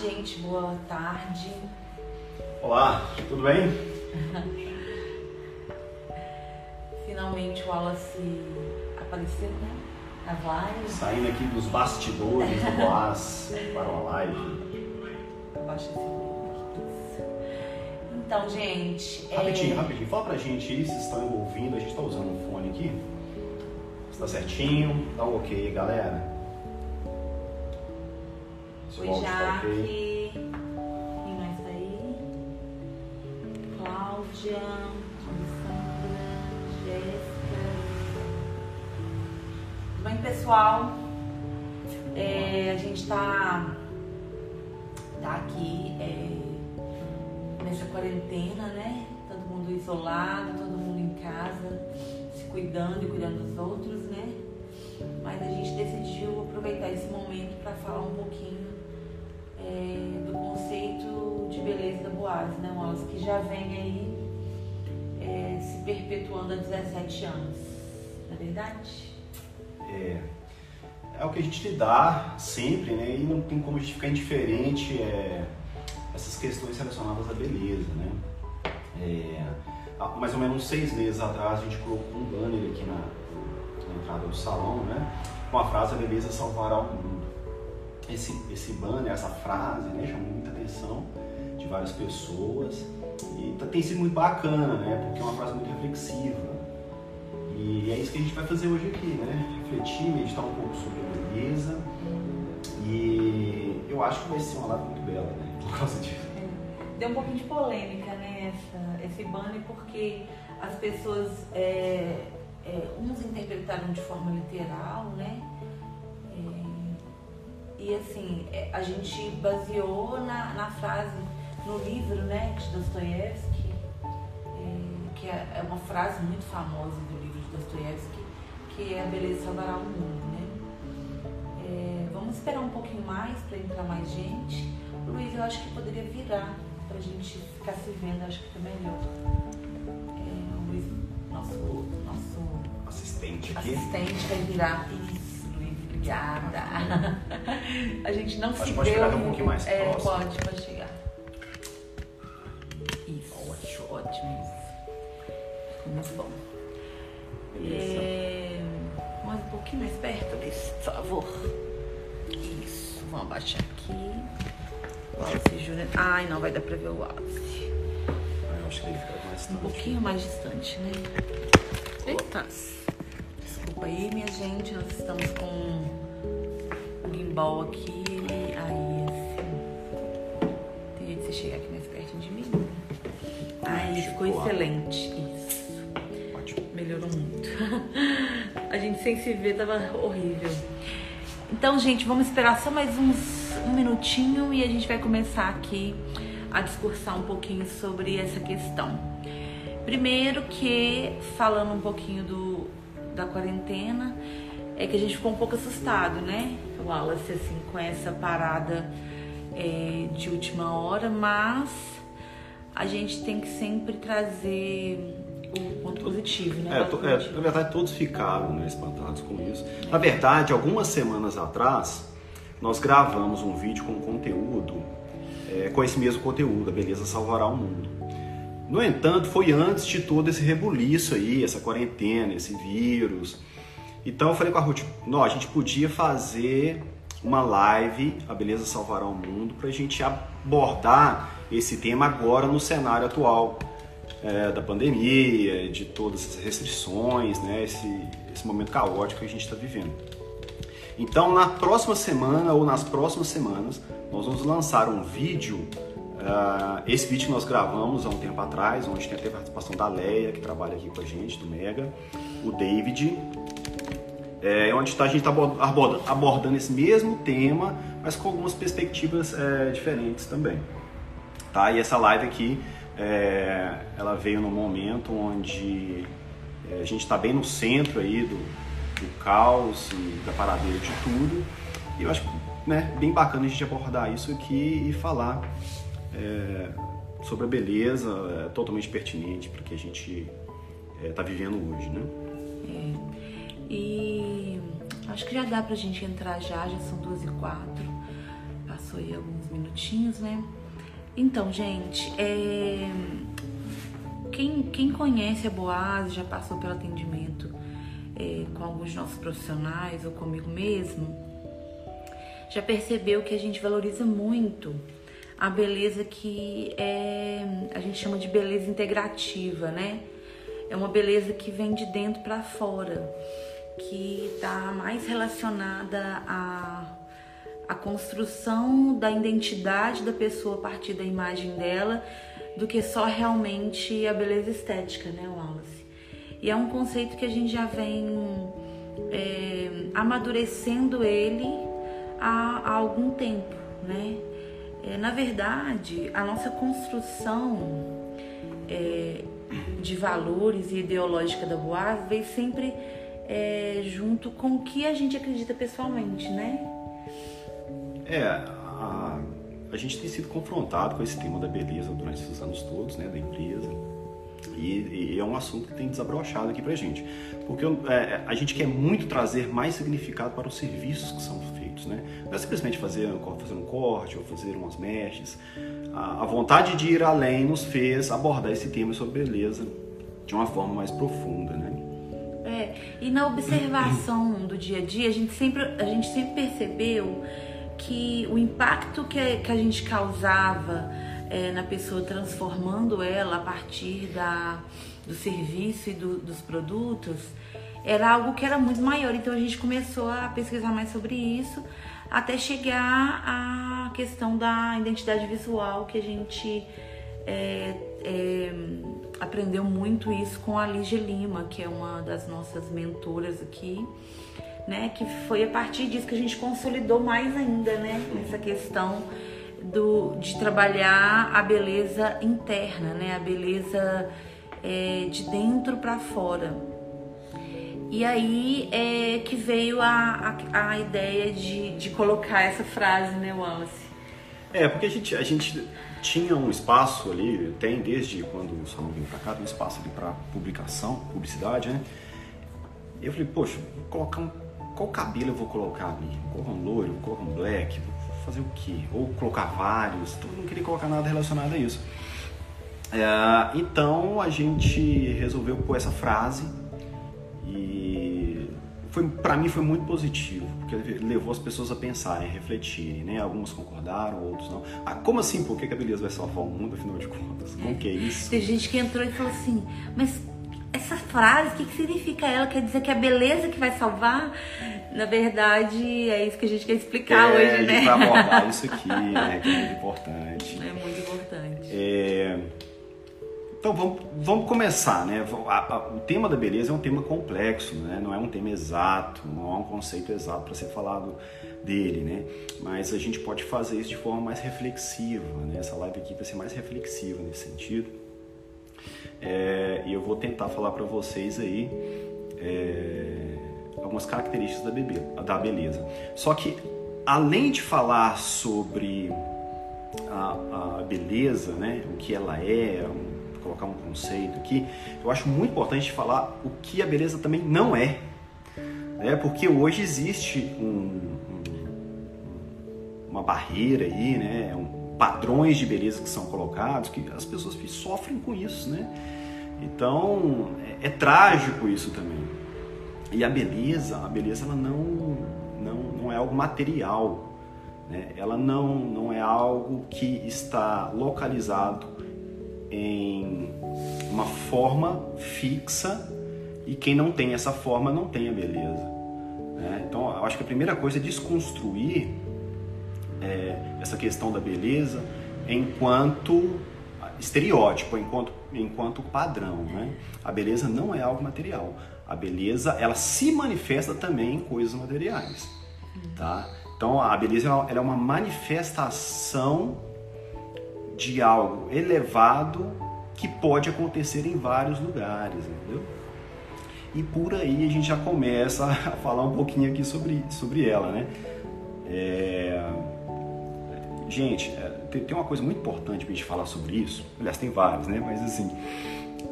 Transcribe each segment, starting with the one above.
gente, boa tarde. Olá, tudo bem? Finalmente o Wallace apareceu, né? Nas lives. Saindo aqui dos bastidores do Boas para uma live. Abaixa esse. Então, gente. é- Rapidinho, rapidinho. Fala pra gente aí se estão ouvindo. A gente tá usando um fone aqui. Se tá certinho. Dá um ok galera. Ok. Jaque. Quem mais tá aí? Cláudia, Alessandra, Jéssica. Bem, pessoal? É, a gente tá, tá aqui é, nessa quarentena, né? Todo mundo isolado, todo mundo em casa, se cuidando e cuidando dos outros, né? Mas a gente decidiu aproveitar esse momento para falar um pouquinho é, do conceito de beleza da Boaz, né, Wallace? Que já vem aí é, se perpetuando há 17 anos, não é verdade? É, é o que a gente dá sempre, né? E não tem como a gente ficar indiferente é, essas questões relacionadas à beleza, né? É, há mais ou menos seis meses atrás a gente colocou um banner aqui na, na entrada do salão, né? Com a frase a beleza salvará o mundo. Esse, esse banner, essa frase, né? Chamou muita atenção de várias pessoas e tá- tem sido muito bacana, né? Porque é uma frase muito reflexiva. E é isso que a gente vai fazer hoje aqui, né? Refletir, meditar um pouco sobre a beleza. E eu acho que vai ser uma live muito bela, né? Por causa disso. Deu um pouquinho de polêmica, né, essa, esse banner, porque as pessoas, é, é, uns interpretaram de forma literal, né? É, e assim, é, a gente baseou na, na frase, no livro, né, de Dostoiévski, é, que é, é uma frase muito famosa do livro de Dostoiévski, que é a beleza salvará o mundo, né? É, vamos esperar um pouquinho mais para entrar mais gente. Luiz, eu acho que poderia virar pra gente ficar se vendo, acho que fica melhor. É, o Luiz, nosso, nosso Assistente aqui. assistente vai virar. Isso, obrigada. A gente não Acho se pode vê. chegar um pouquinho mais É, próximo. pode, pode chegar. Isso, ótimo, ótimo. Ficou muito bom. Beleza. É, mais um pouquinho mais perto, Luiz, por favor. Isso, vamos abaixar aqui. Wallace Júnior. Ai, não vai dar pra ver o. Ah, Eu acho que ele fica mais Um distante. pouquinho mais distante, né? Eita. Desculpa aí, minha gente. Nós estamos com o gimbal aqui. Ele aí, assim. Tem jeito de você chegar aqui mais perto de mim. Aí, ficou excelente. Isso. Ótimo. Melhorou muito. A gente sem se ver tava horrível. Então, gente, vamos esperar só mais uns um minutinho e a gente vai começar aqui a discursar um pouquinho sobre essa questão. Primeiro que, falando um pouquinho do, da quarentena, é que a gente ficou um pouco assustado, né? Wallace, assim, com essa parada é, de última hora, mas a gente tem que sempre trazer o ponto positivo, né? É, to- é, na verdade, todos ficaram né, espantados com isso. Na verdade, algumas semanas atrás, nós gravamos um vídeo com conteúdo, é, com esse mesmo conteúdo, a beleza salvará o mundo. No entanto, foi antes de todo esse rebuliço aí, essa quarentena, esse vírus. Então eu falei com a Ruth, não, a gente podia fazer uma live, a beleza salvará o mundo, para a gente abordar esse tema agora no cenário atual é, da pandemia, de todas essas restrições, né, esse, esse momento caótico que a gente está vivendo. Então, na próxima semana ou nas próximas semanas, nós vamos lançar um vídeo. ah, esse vídeo que nós gravamos há um tempo atrás, onde tem a participação da Leia, que trabalha aqui com a gente, do Mega, o David, é, onde tá- a gente está abordando, abordando esse mesmo tema, mas com algumas perspectivas é, diferentes também. Tá? E essa live aqui, é, ela veio num momento onde é, a gente está bem no centro aí do, do caos e da paradeira de tudo. E eu acho né, bem bacana a gente abordar isso aqui e falar é, sobre a beleza, é, totalmente pertinente para que a gente está vivendo hoje, né? E acho que já dá pra gente entrar já, já são duas e quatro. passou aí alguns minutinhos, né? Então, gente, é... quem, quem conhece a Boaz, já passou pelo atendimento é, com alguns nossos profissionais ou comigo mesmo, já percebeu que a gente valoriza muito a beleza que é, a gente chama de beleza integrativa, né? É uma beleza que vem de dentro para fora, que está mais relacionada à, à construção da identidade da pessoa a partir da imagem dela, do que só realmente a beleza estética, né, Wallace? E é um conceito que a gente já vem é, amadurecendo ele há, há algum tempo, né? É, na verdade, a nossa construção é, de valores e ideológica da Boaz veio sempre é, junto com o que a gente acredita pessoalmente, né? É, a, a gente tem sido confrontado com esse tema da beleza durante esses anos todos, né, da empresa. E, e, é um assunto que tem desabrochado aqui pra gente. Porque é, a gente quer muito trazer mais significado para os serviços que são feitos, né? Não é simplesmente fazer, fazer um corte ou fazer umas mechas. A, a vontade de ir além nos fez abordar esse tema sobre beleza de uma forma mais profunda, né? É, e na observação do dia a dia, a gente sempre, a gente sempre percebeu que o impacto que, que a gente causava é, na pessoa, transformando ela a partir da, do serviço e do, dos produtos, era algo que era muito maior. Então a gente começou a pesquisar mais sobre isso, até chegar à questão da identidade visual, que a gente é, é, aprendeu muito isso com a Lígia Lima, que é uma das nossas mentoras aqui. Né, que foi a partir disso que a gente consolidou mais ainda, né, essa questão do, de trabalhar a beleza interna, né? A beleza é, de dentro para fora. E aí é que veio a, a, a, ideia de, de colocar essa frase, né, Wallace? É, porque a gente, a gente tinha um espaço ali, tem desde quando o Salão veio para cá, tem um espaço ali para publicação, publicidade, né? Eu falei, poxa, vou colocar um, qual cabelo eu vou colocar ali? Vou colocar um loiro, vou colocar um black, vou fazer o quê? Ou colocar vários, então não queria colocar nada relacionado a isso. É, então a gente resolveu pôr essa frase e foi para mim foi muito positivo porque levou as pessoas a pensarem, a refletirem, né? Alguns concordaram, outros não. Ah, como assim? Por que a beleza vai salvar o mundo afinal de contas? Como que é isso? Tem gente que entrou e falou assim, mas essa frase, o que, que significa ela? Quer dizer que é a beleza que vai salvar? Na verdade, é isso que a gente quer explicar é, hoje, a gente né? vai abordar isso aqui, né? Que é muito importante. É muito importante. É... Então vamos, vamos começar, né? O tema da beleza é um tema complexo, né? Não é um tema exato, não é um conceito exato para ser falado dele, né? Mas a gente pode fazer isso de forma mais reflexiva, né? Essa live aqui vai ser mais reflexiva nesse sentido. É, e eu vou tentar falar para vocês aí é, algumas características da, bebê, da beleza. Só que além de falar sobre a, a beleza, né, o que ela é, colocar um conceito aqui, eu acho muito importante falar o que a beleza também não é. Né, porque hoje existe um, uma barreira aí, né, um, padrões de beleza que são colocados, que as pessoas sofrem com isso, né? Então é, é trágico isso também. E a beleza, a beleza ela não, não, não é algo material, né? ela não, não é algo que está localizado em uma forma fixa e quem não tem essa forma não tem a beleza. Né? Então eu acho que a primeira coisa é desconstruir é, essa questão da beleza enquanto estereótipo, enquanto, enquanto padrão. Né? A beleza não é algo material. A beleza, ela se manifesta também em coisas materiais. Tá? Então, a beleza ela é uma manifestação de algo elevado que pode acontecer em vários lugares, entendeu? E por aí a gente já começa a falar um pouquinho aqui sobre, sobre ela, né? É... Gente, é, tem uma coisa muito importante para a gente falar sobre isso. Aliás, tem várias, né? Mas assim,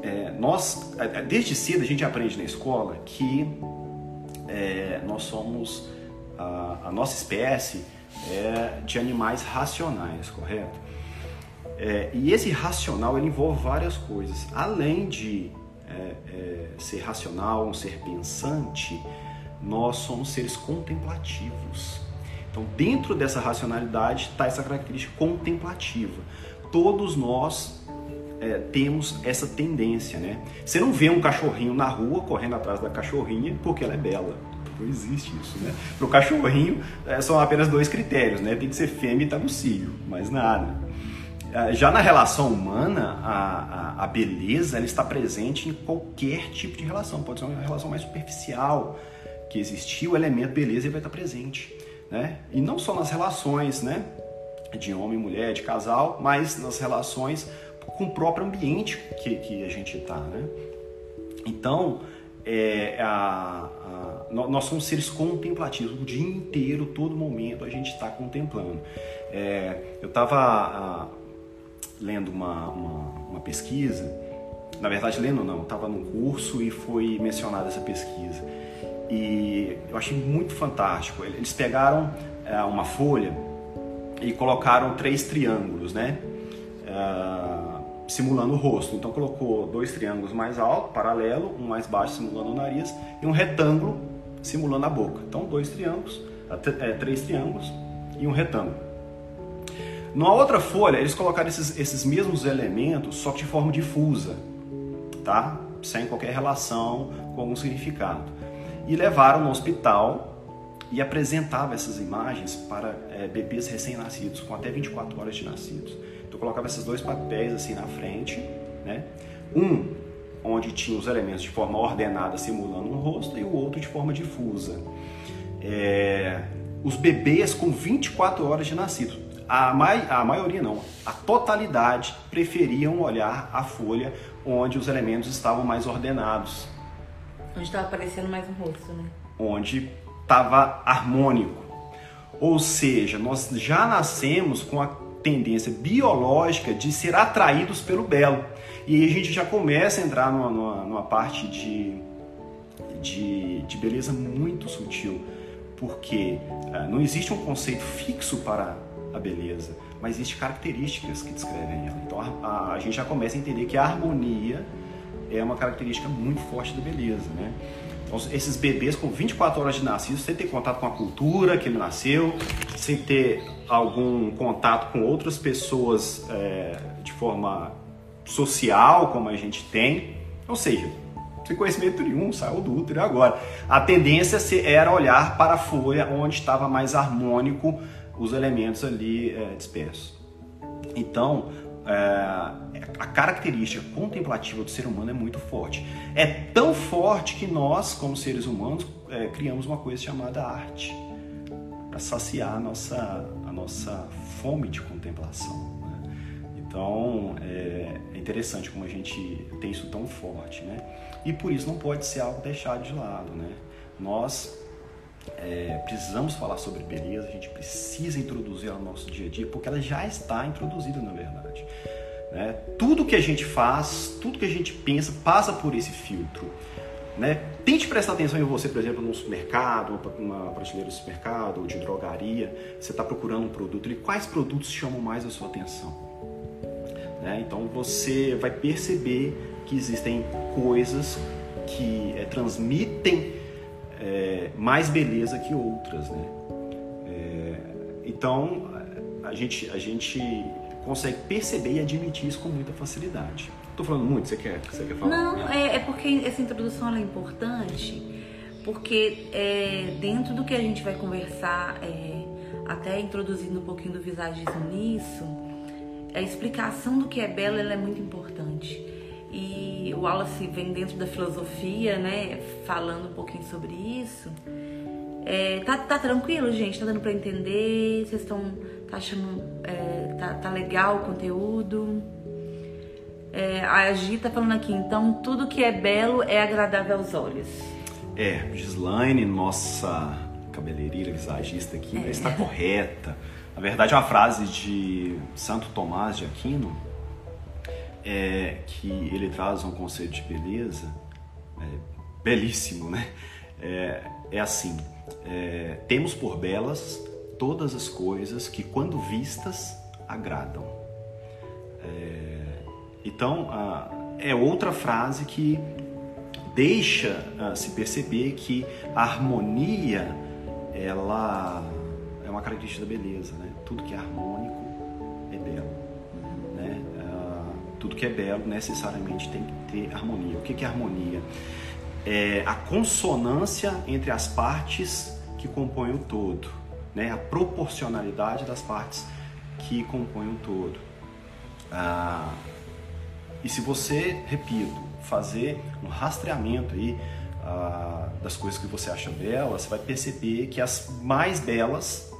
é, nós, é, é, desde cedo a gente aprende na escola que é, nós somos a, a, nossa espécie é de animais racionais, correto? É, e esse racional ele envolve várias coisas. Além de é, é, ser racional, um ser pensante, nós somos seres contemplativos. Então, dentro dessa racionalidade está essa característica contemplativa. Todos nós é, temos essa tendência, né? Você não vê um cachorrinho na rua correndo atrás da cachorrinha porque ela é bela. Não existe isso, né? Para o cachorrinho é, são apenas dois critérios, né? Tem que ser fêmea e tá no cio, mais nada. É, já na relação humana, a, a, a, beleza ela está presente em qualquer tipo de relação. Pode ser uma relação mais superficial que existir, o elemento beleza vai estar presente. Né? E não só nas relações né? de homem e mulher, de casal, mas nas relações com o próprio ambiente que, que a gente está. Né? Então, é, a, a, nós somos seres contemplativos. O dia inteiro, todo momento, a gente está contemplando. É, eu estava lendo uma, uma, uma, pesquisa, na verdade lendo não, estava num curso e foi mencionada essa pesquisa. E eu achei muito fantástico. Eles pegaram é, uma folha e colocaram três triângulos, né? Uh, simulando o rosto. Então colocou dois triângulos mais alto, paralelo, um mais baixo simulando o nariz e um retângulo simulando a boca. Então dois triângulos, é, três triângulos e um retângulo. Na outra folha, eles colocaram esses, esses mesmos elementos, só que de forma difusa, tá? Sem qualquer relação com algum significado. E levaram no hospital e apresentava essas imagens para é, bebês recém-nascidos, com até 24 horas de nascidos. Então colocava esses dois papéis assim na frente, né? Um onde tinha os elementos de forma ordenada simulando um rosto e o outro de forma difusa. É, os bebês com 24 horas de nascido a, mai, a maioria não, a totalidade preferiam olhar a folha onde os elementos estavam mais ordenados. Onde estava aparecendo mais um rosto, né? Onde estava harmônico. Ou seja, nós já nascemos com a tendência biológica de ser atraídos pelo belo. E aí a gente já começa a entrar numa, numa, numa parte de, de, de beleza muito sutil porque uh, não existe um conceito fixo para a beleza, mas existem características que descrevem ela. Então a, a, a, gente já começa a entender que a harmonia é uma característica muito forte da beleza, né? Então, esses bebês com 24 horas de nascido, sem ter contato com a cultura que ele nasceu, sem ter algum contato com outras pessoas é, de forma social, como a gente tem, ou seja, sem conhecimento nenhum, saiu do útero agora. A tendência era olhar para a folha onde estava mais harmônico os elementos ali é, dispersos. Então, é, a característica contemplativa do ser humano é muito forte. É tão forte que nós, como seres humanos, é, criamos uma coisa chamada arte para saciar a nossa, a nossa fome de contemplação. Né? Então, é, é interessante como a gente tem isso tão forte, né? E por isso não pode ser algo deixado de lado, né? Nós é, precisamos falar sobre beleza, a gente precisa introduzir ela no nosso dia a dia, porque ela já está introduzida na verdade. Né? Tudo que a gente faz, tudo que a gente pensa, passa por esse filtro. Né? Tente prestar atenção em você, por exemplo, num supermercado, uma prateleira de supermercado ou de drogaria, você está procurando um produto, e quais produtos chamam mais a sua atenção? Né? Então você vai perceber que existem coisas que é, transmitem é, mais beleza que outras, né? É, então a gente, a gente consegue perceber e admitir isso com muita facilidade. Estou falando muito, você quer, você quer falar? Não, é, é porque essa introdução é importante, porque é, dentro do que a gente vai conversar, é, até introduzindo um pouquinho do visagismo nisso, a explicação do que é belo é muito importante. E o Wallace vem dentro da filosofia, né, falando um pouquinho sobre isso. É, tá, tá tranquilo, gente? Tá dando pra entender? Vocês estão tá achando. É, tá, tá legal o conteúdo? É, a Agi tá falando aqui, então tudo que é belo é agradável aos olhos. É, Gislaine, nossa cabeleireira visagista aqui, é. está correta. Na verdade, é uma frase de Santo Tomás de Aquino, é, que ele traz um conceito de beleza é, belíssimo, né? É, é assim: é, temos por belas todas as coisas que, quando vistas, agradam. É, então, é outra frase que deixa se perceber que a harmonia ela é uma característica da beleza, né? Tudo que é harmônico é belo? Tudo que é belo necessariamente tem que ter harmonia. O que é harmonia? É a consonância entre as partes que compõem o todo, né? A proporcionalidade das partes que compõem o todo. Ah, e se você, repito, fazer um rastreamento aí ah, das coisas que você acha belas, você vai perceber que as mais belas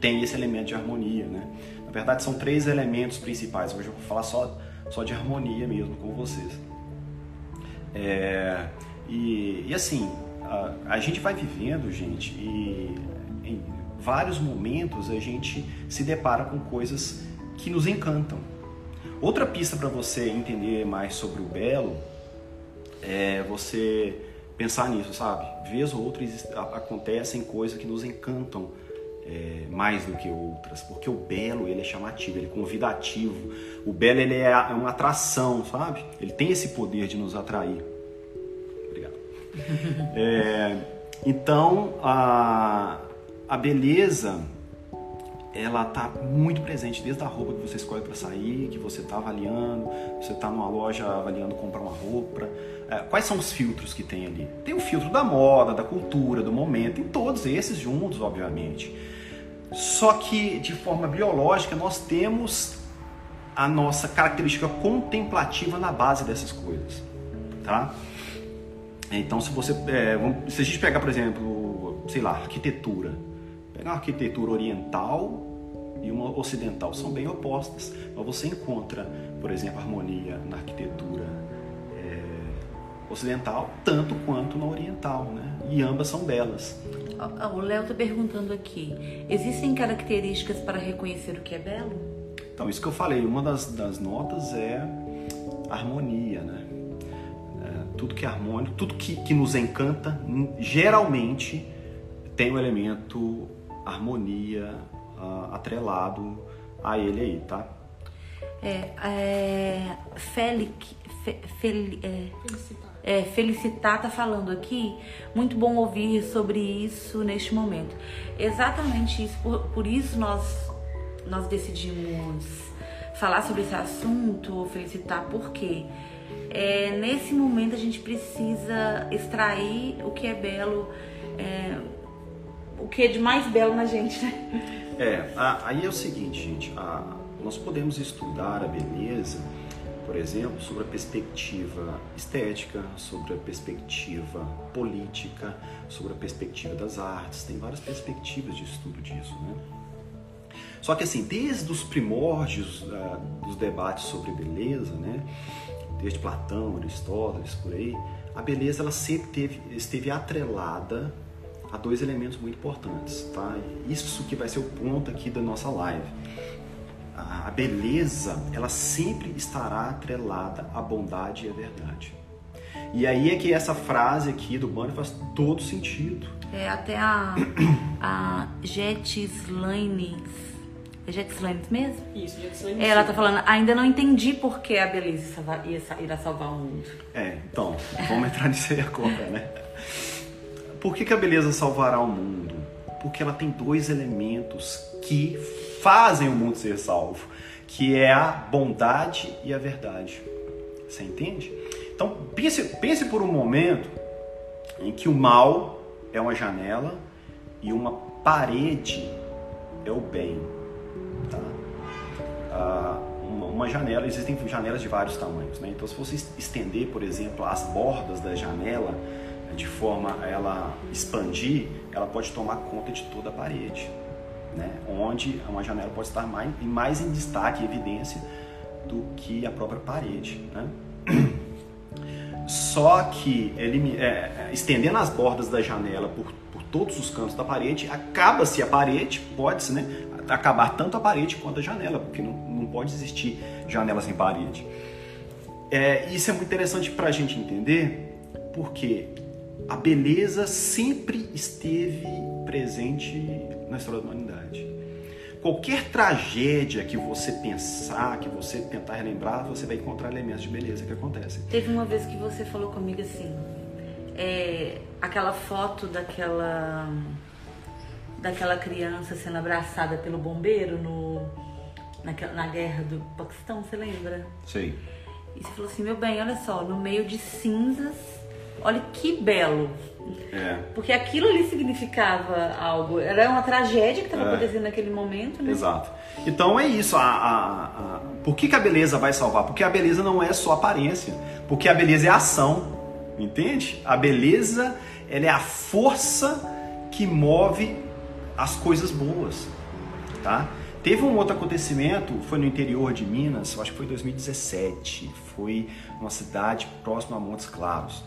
têm esse elemento de harmonia, né? Verdade, são três elementos principais. Hoje eu vou falar só, só de harmonia mesmo com vocês. É, e, e assim, a, a gente vai vivendo, gente, e em vários momentos a gente se depara com coisas que nos encantam. Outra pista para você entender mais sobre o belo é você pensar nisso, sabe? Vez ou outras acontecem coisas que nos encantam é, mais do que outras, porque o belo ele é chamativo, ele é convidativo. O belo ele é, é uma atração, sabe? Ele tem esse poder de nos atrair. É, então, a, a beleza, ela tá muito presente desde a roupa que você escolhe para sair, que você está avaliando, você está numa loja avaliando comprar uma roupa. É, quais são os filtros que tem ali? Tem o filtro da moda, da cultura, do momento, tem todos esses juntos, obviamente. Só que de forma biológica nós temos a nossa característica contemplativa na base dessas coisas, tá? Então, se você, é, se a gente pegar, por exemplo, sei lá, arquitetura, pegar uma arquitetura oriental e uma ocidental são bem opostas, mas você encontra, por exemplo, harmonia na arquitetura é, ocidental tanto quanto na oriental, né? E ambas são belas. O Léo está perguntando aqui: existem características para reconhecer o que é belo? Então, isso que eu falei, uma das, das notas é harmonia, né? tudo que é harmônico, tudo que, que nos encanta, geralmente tem o um elemento harmonia uh, atrelado a ele aí, tá? É, é Felic, fe, fel, é, felicitar. É, felicitar tá falando aqui, muito bom ouvir sobre isso neste momento. Exatamente isso, por, por isso nós, nós decidimos falar sobre esse assunto, felicitar? Porque é, nesse momento a gente precisa extrair o que é belo, é, o que é de mais belo na gente, né? É, a, aí é o seguinte, gente, a, nós podemos estudar a beleza, por exemplo, sobre a perspectiva estética, sobre a perspectiva política, sobre a perspectiva das artes, tem várias perspectivas de estudo disso, né? Só que assim, desde os primórdios uh, dos debates sobre beleza, né, desde Platão, Aristóteles, por aí, a beleza ela sempre teve, esteve atrelada a dois elementos muito importantes, tá? Isso que vai ser o ponto aqui da nossa live. A beleza, ela sempre estará atrelada à bondade e à verdade. E aí é que essa frase aqui do Bunny faz todo sentido. É, até a, a Jet Slanes é Slames mesmo? Isso, Slames. É, ela tá falando, ainda não entendi por que a beleza ia, irá salvar o mundo. É, então, vamos entrar nisso aí agora, né? Por que, que a beleza salvará o mundo? Porque ela tem dois elementos que fazem o mundo ser salvo, que é a bondade e a verdade. Você entende? Então, pense, pense por um momento em que o mal é uma janela e uma parede é o bem uma, uma, janela, existem janelas de vários tamanhos, né? Então, se você estender, por exemplo, as bordas da janela de forma a ela expandir, ela pode tomar conta de toda a parede, né? Onde uma janela pode estar mais, mais em destaque, em evidência, do que a própria parede, né? Só que ele, é, estendendo as bordas da janela por, por todos os cantos da parede, acaba-se a parede, pode-se, né? acabar tanto a parede quanto a janela, porque não, não pode existir janela sem parede. É, isso é muito interessante para a gente entender, porque a beleza sempre esteve presente na história da humanidade. Qualquer tragédia que você pensar, que você tentar relembrar, você vai encontrar elementos de beleza que acontecem. Teve uma vez que você falou comigo assim, é, aquela foto daquela daquela criança sendo abraçada pelo bombeiro no, naquela, na guerra do Paquistão, você lembra? Sei. E você falou assim, meu bem, olha só, no meio de cinzas, olha que belo. É. Porque aquilo ali significava algo. Era uma tragédia que estava É. acontecendo naquele momento, né? Exato. Então é isso. A, a- a- por que, que a beleza vai salvar? Porque a beleza não é só aparência. Porque a beleza é ação. Entende? A beleza ela é a força que move as coisas boas. Tá? Teve um outro acontecimento, foi no interior de Minas, acho que foi em 2017. Foi numa cidade próxima a Montes Claros.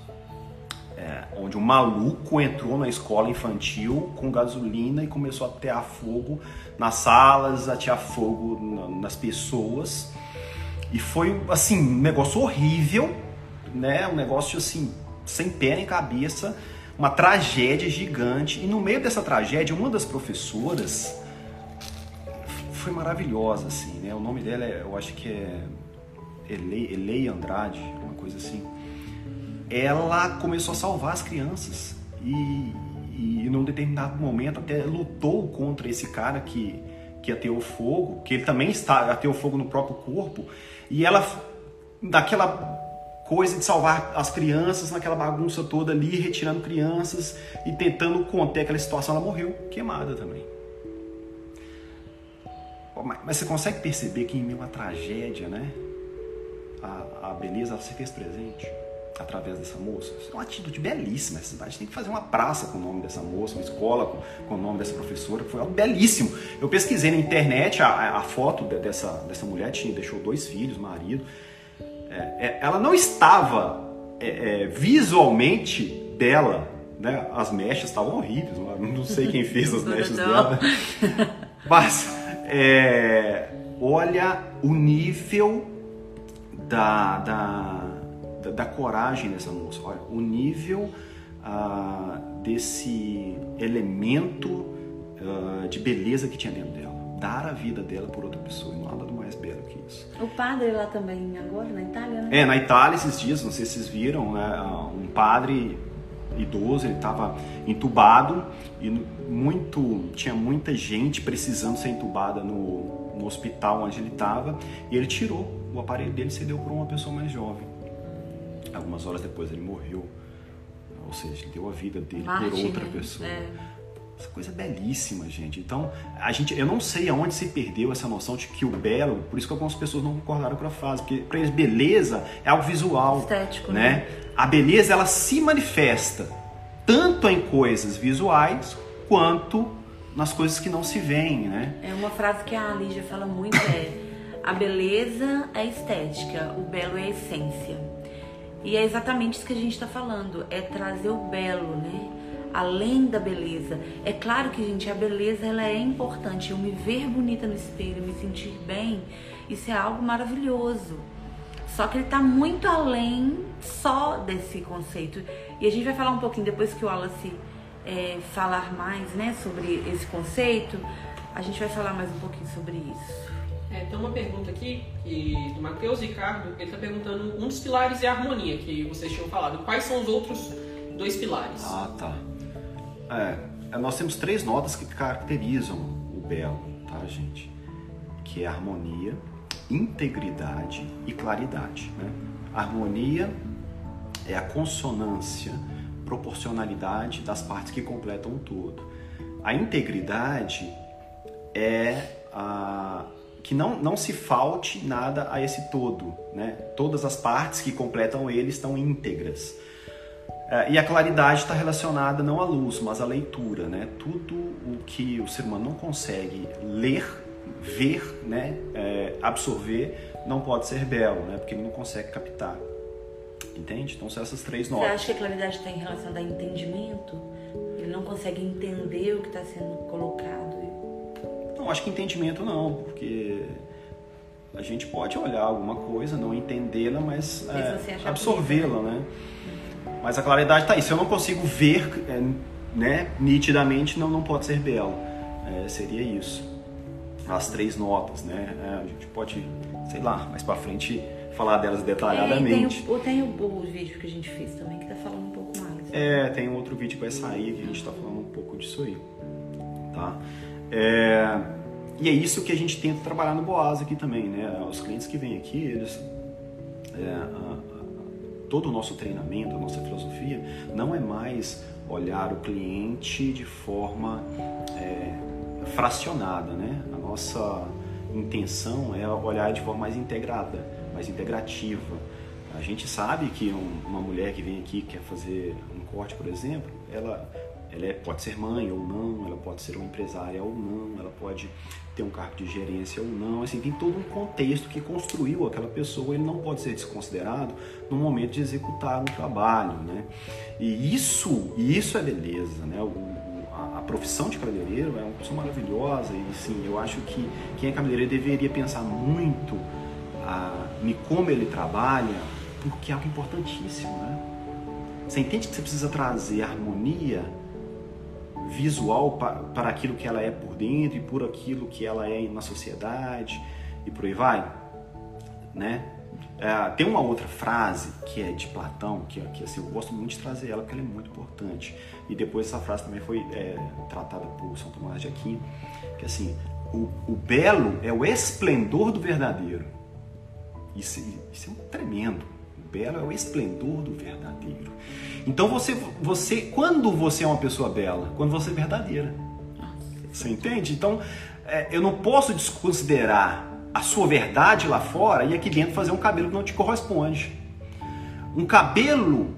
É, onde um maluco entrou na escola infantil com gasolina e começou a atear fogo nas salas, atear fogo na- nas pessoas. E foi, assim, um negócio horrível, né? Um negócio, assim, sem pé nem cabeça, uma tragédia gigante. E no meio dessa tragédia, uma das professoras foi maravilhosa, assim, né? O nome dela, é, eu acho que é Elei, Elei Andrade, uma coisa assim ela começou a salvar as crianças e, e num determinado momento até lutou contra esse cara que, que ateou fogo, que ele também está ateou fogo no próprio corpo, e ela, daquela coisa de salvar as crianças, naquela bagunça toda ali, retirando crianças e tentando conter aquela situação, ela morreu queimada também. Mas você consegue perceber que em meio a tragédia, né? A, a beleza ela se fez presente através dessa moça. Isso é uma atitude belíssima. Essa cidade tem que fazer uma praça com o nome dessa moça, uma escola com, com o nome dessa professora, que foi algo belíssimo. Eu pesquisei na internet a, a- a foto de- dessa, dessa mulher, tinha, deixou dois filhos, marido. É, é, ela não estava é, é, visualmente dela, né? As mechas estavam horríveis, não não sei quem fez as mechas dela. Mas é, olha o nível da, da, da, da coragem dessa moça. Olha, o nível ah, desse elemento ah, de beleza que tinha dentro dela. Dar a vida dela por outra pessoa. E não há nada mais belo que isso. O padre lá também, agora, na Itália, né? É, na Itália esses dias, não sei se vocês viram, né, um padre idoso, ele estava entubado e muito, tinha muita gente precisando ser entubada no, no hospital onde ele estava e ele tirou o aparelho dele e cedeu para uma pessoa mais jovem. Algumas horas depois ele morreu, ou seja, ele deu a vida dele Mártir, por outra né? pessoa. É. Essa coisa é belíssima, gente. Então, a gente, eu não sei aonde se perdeu essa noção de que o belo, por isso que algumas pessoas não concordaram com a frase, porque para eles beleza é algo visual, Estético, né? A beleza ela se manifesta tanto em coisas visuais quanto nas coisas que não se veem, né? É uma frase que a Lígia fala muito, é a beleza é estética, o belo é essência. E é exatamente isso que a gente está falando, é trazer o belo, né? Além da beleza. É claro que, gente, a beleza ela é importante. Eu me ver bonita no espelho, me sentir bem, isso é algo maravilhoso. Só que ele tá muito além só desse conceito. E a gente vai falar um pouquinho depois que o Wallace é, falar mais, né, sobre esse conceito. A gente vai falar mais um pouquinho sobre isso. É, tem uma pergunta aqui que, do Matheus Ricardo. Ele está perguntando: um dos pilares é a harmonia, que vocês tinham falado. Quais são os outros dois pilares? Ah, tá. É, nós temos três notas que caracterizam o belo, tá, gente? Que é harmonia, integridade e claridade. Né? Harmonia é a consonância, proporcionalidade das partes que completam o todo. A integridade é a que não, não se falte nada a esse todo, né? Todas as partes que completam ele estão íntegras. É, E a claridade está relacionada não à luz, mas à leitura, né? Tudo o que o ser humano não consegue ler, ver, né? é, absorver, não pode ser belo, né? Porque ele não consegue captar. Entende? Então são essas três Você notas. acha que a claridade está em relação a entendimento? Ele não consegue entender o que está sendo colocado. Não, acho que entendimento não, porque a gente pode olhar alguma coisa, não entendê-la, mas é, acha absorvê-la, né? Mas a claridade está aí. Se eu não consigo ver é, né, nitidamente, não, não pode ser belo. É, seria isso. As três notas, né? É, a gente pode, sei lá, mais para frente falar delas detalhadamente. É, tem, o, tem o, o, vídeo que a gente fez também que tá falando um pouco mais. É, tem um outro vídeo que vai sair que a gente tá falando um pouco disso aí. Tá? É, e é isso que a gente tenta trabalhar no Boas aqui também, né? Os clientes que vêm aqui, eles. É, a, a, todo o nosso treinamento, a nossa filosofia, não é mais olhar o cliente de forma é, fracionada, né? A nossa intenção é olhar de forma mais integrada, mais integrativa. A gente sabe que um, uma mulher que vem aqui quer fazer um corte, por exemplo, ela, ela é, pode ser mãe ou não, ela pode ser uma empresária ou não, ela pode ter um cargo de gerência ou não. Assim, tem todo um contexto que construiu aquela pessoa, ele não pode ser desconsiderado no momento de executar um trabalho, né? E isso, isso é beleza, né? O, a, profissão de cabeleireiro é uma profissão maravilhosa e sim, eu acho que quem é cabeleireiro deveria pensar muito em como ele trabalha, porque é algo importantíssimo, né? Você entende que você precisa trazer harmonia visual para, aquilo que ela é por dentro e por aquilo que ela é na sociedade e por aí vai, né? É, tem uma outra frase que é de Platão, que, que assim, eu gosto muito de trazer ela porque ela é muito importante. E depois essa frase também foi é, tratada por São Tomás de Aquino, que assim, o, o belo é o esplendor do verdadeiro. Isso, isso é um tremendo. Belo é o esplendor do verdadeiro. Então você, você, quando você é uma pessoa bela, quando você é verdadeira, você entende? Então é, eu não posso desconsiderar a sua verdade lá fora e aqui dentro fazer um cabelo que não te corresponde. Um cabelo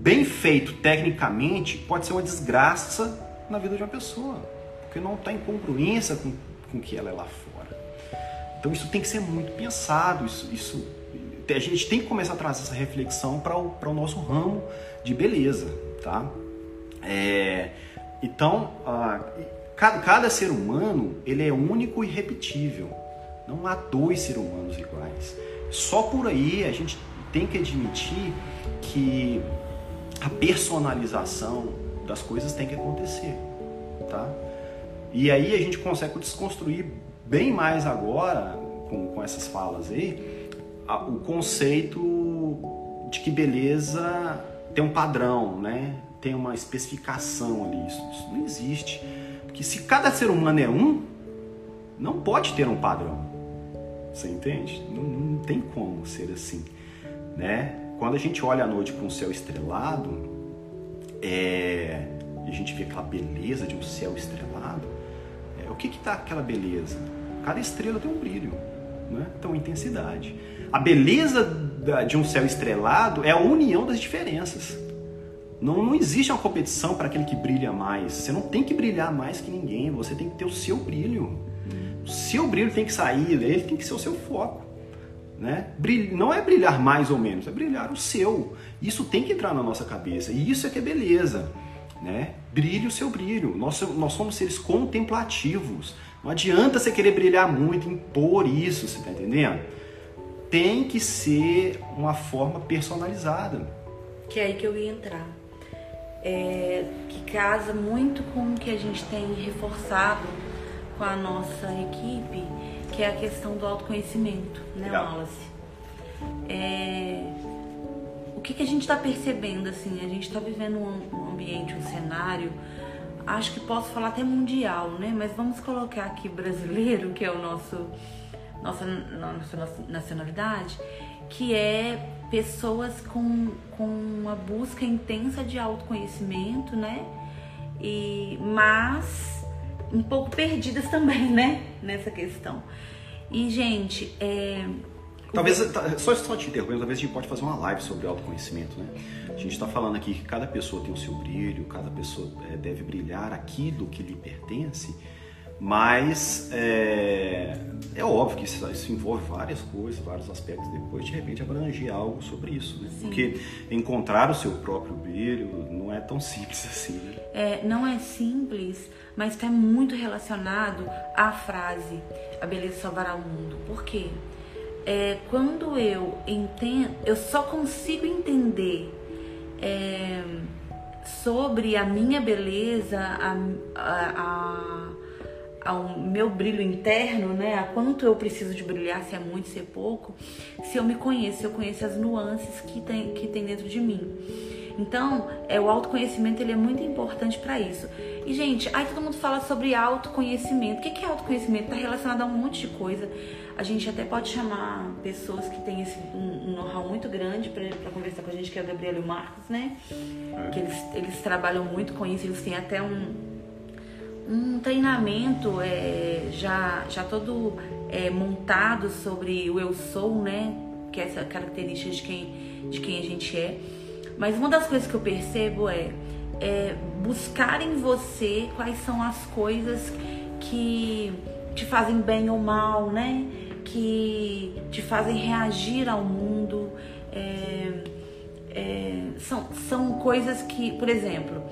bem feito tecnicamente pode ser uma desgraça na vida de uma pessoa, porque não está em congruência com, com o que ela é lá fora. Então isso tem que ser muito pensado, isso, isso a gente tem que começar a trazer essa reflexão para o, o nosso ramo de beleza, tá? É, então, cada, cada ser humano ele é único e repetível. Não há dois seres humanos iguais. Só por aí a gente tem que admitir que a personalização das coisas tem que acontecer, tá? E aí a gente consegue desconstruir bem mais agora, com, com essas falas aí, a, o conceito de que beleza tem um padrão, né? Tem uma especificação ali. Isso, isso não existe. Porque se cada ser humano é um, não pode ter um padrão. Você entende? Não, não tem como ser assim, né? Quando a gente olha à noite para um céu estrelado, é, e a gente vê aquela beleza de um céu estrelado, é, o que que aquela beleza? Cada estrela tem um brilho, né? Então, intensidade. A beleza de um céu estrelado é a união das diferenças. Não, não existe uma competição para aquele que brilha mais. Você não tem que brilhar mais que ninguém. Você tem que ter o seu brilho. O seu brilho tem que sair, ele tem que ser o seu foco. Né? Não é brilhar mais ou menos, é brilhar o seu. Isso tem que entrar na nossa cabeça. E isso é que é beleza. Né? Brilhe o seu brilho. Nós, nós somos seres contemplativos. Não adianta você querer brilhar muito, impor isso, você está entendendo? Tem que ser uma forma personalizada. Que é aí que eu ia entrar. É, que casa muito com o que a gente tem reforçado com a nossa equipe, que é a questão do autoconhecimento, né, Legal. Wallace? É... O que, que a gente está percebendo, assim, a gente está vivendo um, um ambiente, um cenário, acho que posso falar até mundial, né? Mas vamos colocar aqui brasileiro, que é o nosso nossa, nossa nacionalidade, que é pessoas com, com uma busca intensa de autoconhecimento, né? E, mas um pouco perdidas também, né? Nessa questão. E, gente, é. Talvez, só, só te interrompendo, talvez a gente pode fazer uma live sobre autoconhecimento, né? A gente está falando aqui que cada pessoa tem o seu brilho, cada pessoa é, deve brilhar aquilo que lhe pertence. Mas é, é óbvio que isso, isso, envolve várias coisas, vários aspectos. Depois, de repente, abranger algo sobre isso. Né? Porque encontrar o seu próprio brilho não é tão simples assim. Né? É, não é simples, mas está muito relacionado à frase A beleza salvará o mundo. Por quê? É, quando eu entendo, eu só consigo entender é, sobre a minha beleza, a, a, a, ao meu brilho interno, né? A quanto eu preciso de brilhar, se é muito, se é pouco, se eu me conheço, se eu conheço as nuances que tem, que tem dentro de mim. Então, é, o autoconhecimento ele é muito importante para isso. E, gente, aí todo mundo fala sobre autoconhecimento. O que é autoconhecimento? Está relacionado a um monte de coisa. A gente até pode chamar pessoas que têm esse, um, um know-how muito grande para conversar com a gente, que é o Gabriel e o Marcos, né? É. Que eles, eles trabalham muito com isso, eles têm até um, um treinamento é, já, já todo é, montado sobre o eu sou, né? Que é essa característica de quem, de quem a gente é. Mas uma das coisas que eu percebo é, é buscar em você quais são as coisas que te fazem bem ou mal, né? que te fazem reagir ao mundo. É, é, são, são coisas que, por exemplo,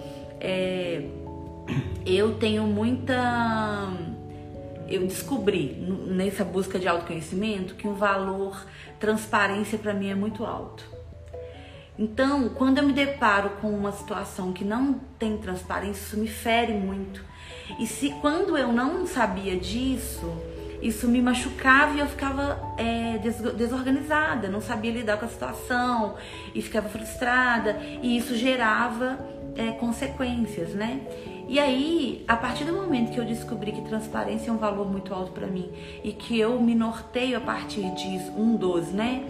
é, eu tenho muita. Eu descobri nessa busca de autoconhecimento que o valor transparência para mim é muito alto. Então, quando eu me deparo com uma situação que não tem transparência, isso me fere muito. E se quando eu não sabia disso, isso me machucava e eu ficava é, desorganizada, não sabia lidar com a situação e ficava frustrada e isso gerava é, consequências, né? E aí, a partir do momento que eu descobri que transparência é um valor muito alto para mim e que eu me norteio a partir disso, um dos, né?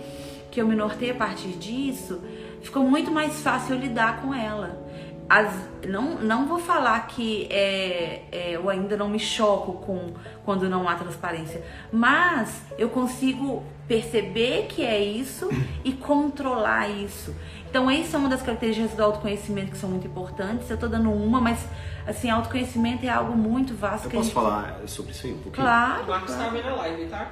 Que eu me norteio a partir disso, ficou muito mais fácil eu lidar com ela as, não, não vou falar que é, é, eu ainda não me choco com quando não há transparência, mas eu consigo perceber que é isso e controlar isso. Então, essa é uma das características do autoconhecimento que são muito importantes. Eu estou dando uma, mas assim, autoconhecimento é algo muito vasto. Eu que posso gente... falar sobre isso aí um pouquinho? Claro. O Marcos está vendo a live, tá?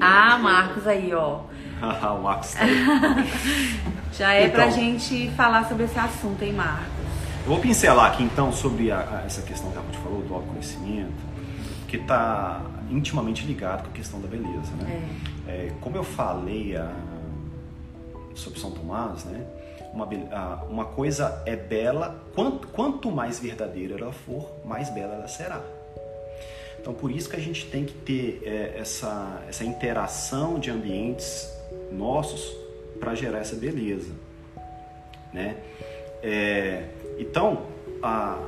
Ah, Marcos aí, ó. o Marcos tá aí. Já é então, pra gente falar sobre esse assunto, hein, Marcos? Eu vou pincelar aqui então sobre a, a, essa questão que a gente falou do autoconhecimento, que está intimamente ligado com a questão da beleza, né? É. É, como eu falei a, sobre São Tomás, né? Uma, uma coisa é bela, quanto, quanto mais verdadeira ela for, mais bela ela será. Então, por isso que a gente tem que ter é, essa, essa interação de ambientes nossos para gerar essa beleza, né? É, então, a,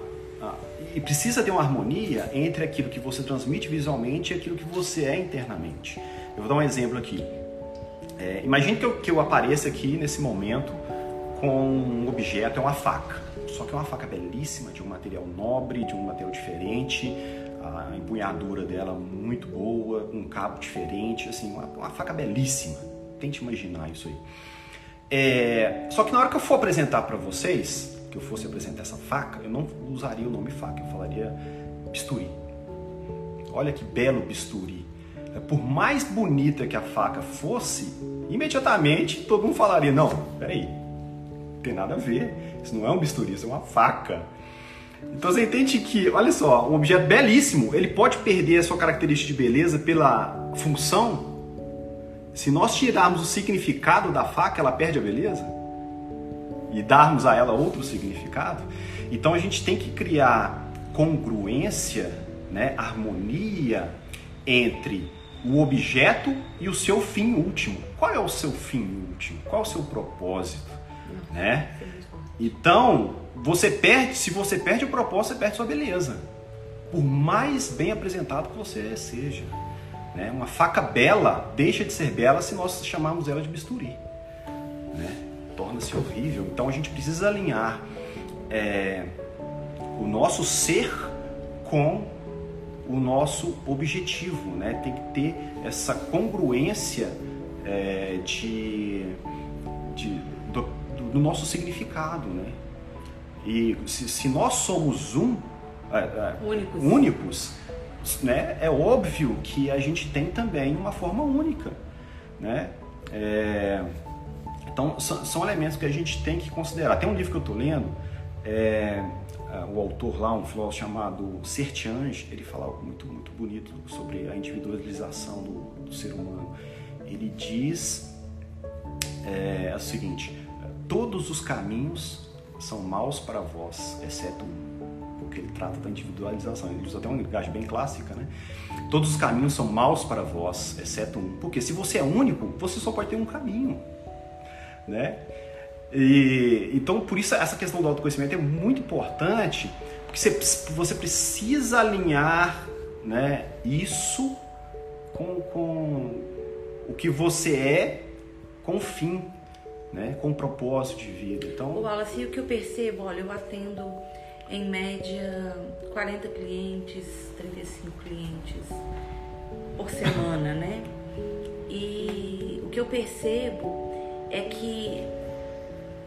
a, e precisa ter uma harmonia entre aquilo que você transmite visualmente e aquilo que você é internamente. Eu vou dar um exemplo aqui. É, imagine que eu, que eu apareça aqui nesse momento com um objeto, é uma faca. Só que é uma faca belíssima, de um material nobre, de um material diferente, a empunhadura dela muito boa, um cabo diferente, assim, uma, uma faca belíssima. Tente imaginar isso aí. É, só que na hora que eu for apresentar para vocês, que eu fosse apresentar essa faca, eu não usaria o nome faca, eu falaria bisturi. Olha que belo bisturi. É, por mais bonita que a faca fosse, imediatamente todo mundo falaria: não, peraí, não tem nada a ver, isso não é um bisturi, isso é uma faca. Então você entende que, olha só, um objeto belíssimo, ele pode perder a sua característica de beleza pela função. Se nós tirarmos o significado da faca, ela perde a beleza e darmos a ela outro significado, então a gente tem que criar congruência, né, harmonia entre o objeto e o seu fim último. Qual é o seu fim último? Qual é o seu propósito, né? Então, você perde, se você perde o propósito, você perde sua beleza. Por mais bem apresentado que você seja, né? Uma faca bela deixa de ser bela se nós chamarmos ela de bisturi, né? torna-se horrível. Então a gente precisa alinhar é, o nosso ser com o nosso objetivo, né? Tem que ter essa congruência é, de, de do, do, nosso significado, né? E se, se nós somos um, é, é, únicos. únicos, né? É óbvio que a gente tem também uma forma única, né? É, então, são, são, elementos que a gente tem que considerar. Tem um livro que eu estou lendo, é, o autor lá, um filósofo chamado Sertiange, ele fala algo muito, muito bonito sobre a individualização do, do ser humano. Ele diz é, é o seguinte: todos os caminhos são maus para vós, exceto um. Porque ele trata da individualização. Ele usa até uma linguagem bem clássica, né? Todos os caminhos são maus para vós, exceto um. Porque se você é único, você só pode ter um caminho, né? E, então, por isso, essa questão do autoconhecimento é muito importante, porque você, você precisa alinhar né, isso com, com o que você é com o fim, né, com o propósito de vida. Então, o Wallace, o que eu percebo, olha, eu atendo em média 40 clientes, 35 clientes por semana, né? E o que eu percebo é que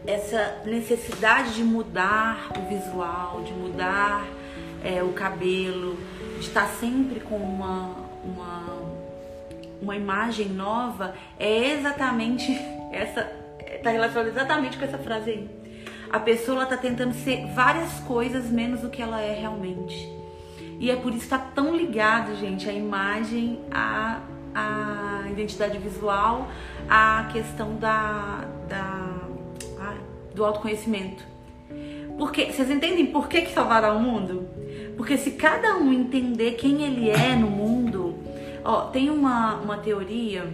essa necessidade de mudar o visual, de mudar é, o cabelo, de estar sempre com uma, uma, uma imagem nova, é exatamente essa. Está relacionada exatamente com essa frase aí. A pessoa está tentando ser várias coisas menos o que ela é realmente. E é por isso que está tão ligado, gente, a imagem, a, a identidade visual, a questão da, da do autoconhecimento. Porque vocês entendem por que, que salvará o mundo? Porque se cada um entender quem ele é no mundo, ó, tem uma, uma teoria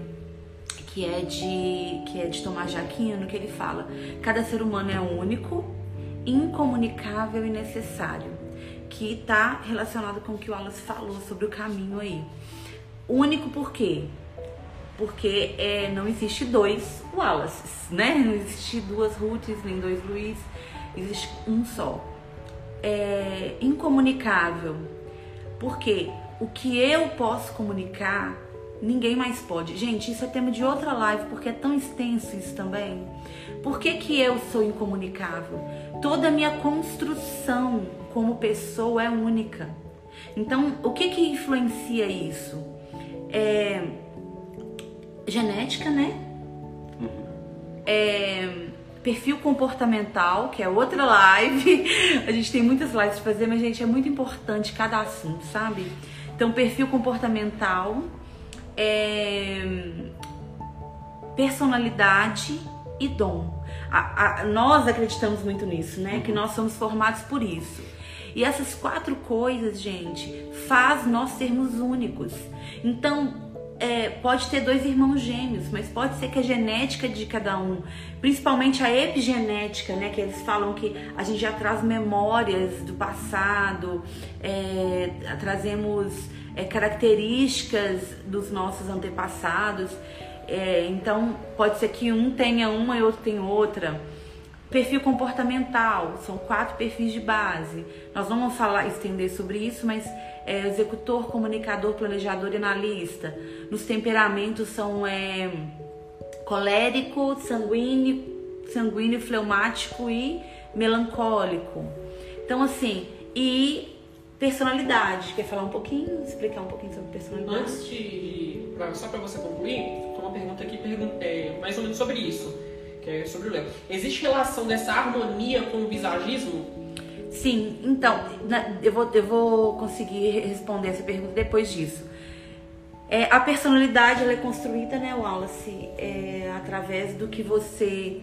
que é de que é de Tomás de Aquino que ele fala: cada ser humano é único, incomunicável e necessário, que está relacionado com o que o Wallace falou sobre o caminho aí. Único por quê? Porque é, não existe dois Wallaces, né? Não existe duas Ruths nem dois Luiz, existe um só. É incomunicável, porque o que eu posso comunicar, ninguém mais pode. Gente, isso é tema de outra live, porque é tão extenso isso também. Por que, que eu sou incomunicável? Toda a minha construção como pessoa é única. Então, o que que influencia isso? É genética, né? Uhum. É, perfil comportamental, que é outra live. A gente tem muitas lives para fazer, mas, gente, é muito importante cada assunto, sabe? Então, perfil comportamental, é, personalidade e dom. A, a, nós acreditamos muito nisso, né? Que nós somos formados por isso. E essas quatro coisas, gente, faz nós sermos únicos. Então, é, pode ter dois irmãos gêmeos, mas pode ser que a genética de cada um, principalmente a epigenética, né, que eles falam que a gente já traz memórias do passado, é, trazemos é, características dos nossos antepassados, é, então pode ser que um tenha uma e outro tenha outra. Perfil comportamental, são quatro perfis de base. Nós não vamos falar, estender sobre isso, mas é, executor, comunicador, planejador e analista. Nos temperamentos são é, colérico, sanguíneo, sanguíneo, fleumático e melancólico. Então, assim, e personalidade. Quer falar um pouquinho, explicar um pouquinho sobre personalidade? Antes de. Pra, só para você concluir, uma pergunta aqui, é, mais ou menos sobre isso, que é sobre o Léo. Existe relação dessa harmonia com o visagismo? Sim, então, eu vou, eu vou conseguir responder essa pergunta depois disso. É, a personalidade ela é construída, né, Wallace, é, através do que você.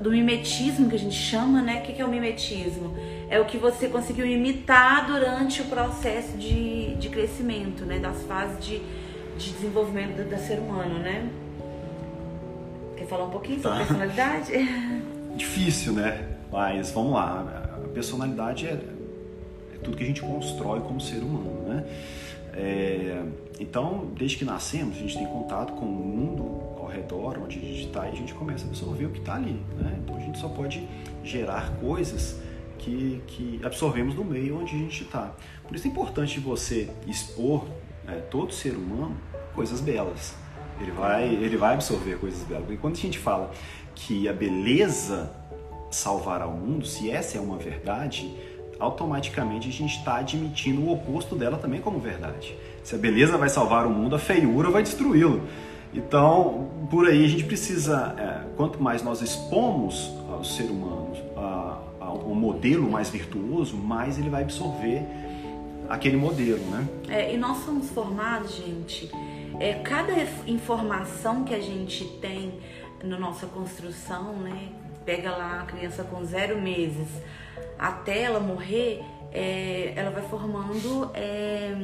do mimetismo que a gente chama, né? O que é o mimetismo? É o que você conseguiu imitar durante o processo de, de crescimento, né? Das fases de, de desenvolvimento do, do ser humano, né? Quer falar um pouquinho sobre tá. personalidade? Difícil, né? Mas vamos lá personalidade é, é, tudo que a gente constrói como ser humano, né? É, então, desde que nascemos, a gente tem contato com o mundo ao redor, onde a gente está, e a gente começa a absorver o que está ali, né? Então, a gente só pode gerar coisas que, que absorvemos do meio onde a gente está. Por isso é importante você expor né, todo ser humano coisas belas. Ele vai, ele vai absorver coisas belas. Porque quando a gente fala que a beleza salvará o mundo, se essa é uma verdade, automaticamente a gente está admitindo o oposto dela também como verdade. Se a beleza vai salvar o mundo, a feiura vai destruí-lo. Então, por aí a gente precisa, é, quanto mais nós expomos aos seres humanos a, a um modelo mais virtuoso, mais ele vai absorver aquele modelo, né? É, e nós somos formados, gente, é, cada informação que a gente tem na nossa construção, né, pega lá a criança com zero meses até ela morrer, é, ela vai formando é,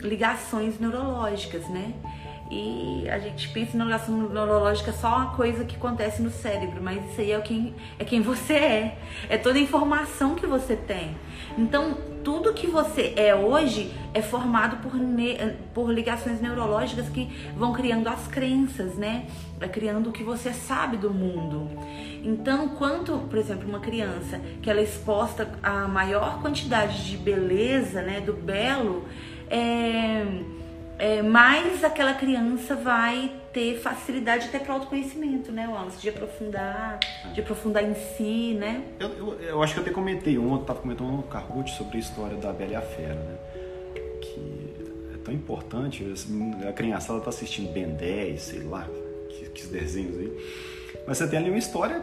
ligações neurológicas, né? E a gente pensa em ligação neurológica só uma coisa que acontece no cérebro, mas isso aí é quem, é quem você é. É toda a informação que você tem. Então, tudo que você é hoje é formado por, por ligações neurológicas que vão criando as crenças, né? É criando o que você sabe do mundo. Então, quanto, por exemplo, uma criança que ela é exposta à maior quantidade de beleza, né, do belo, é é, mais aquela criança vai ter facilidade até para autoconhecimento, né, Wallace? De aprofundar, de aprofundar em si, né? Eu, eu, eu acho que eu até comentei ontem, estava comentando no Carruth sobre a história da Bela e a Fera, né? Que é tão importante, a criançada tá assistindo Ben 10, sei lá, que, que desenhos aí. Mas você tem ali uma história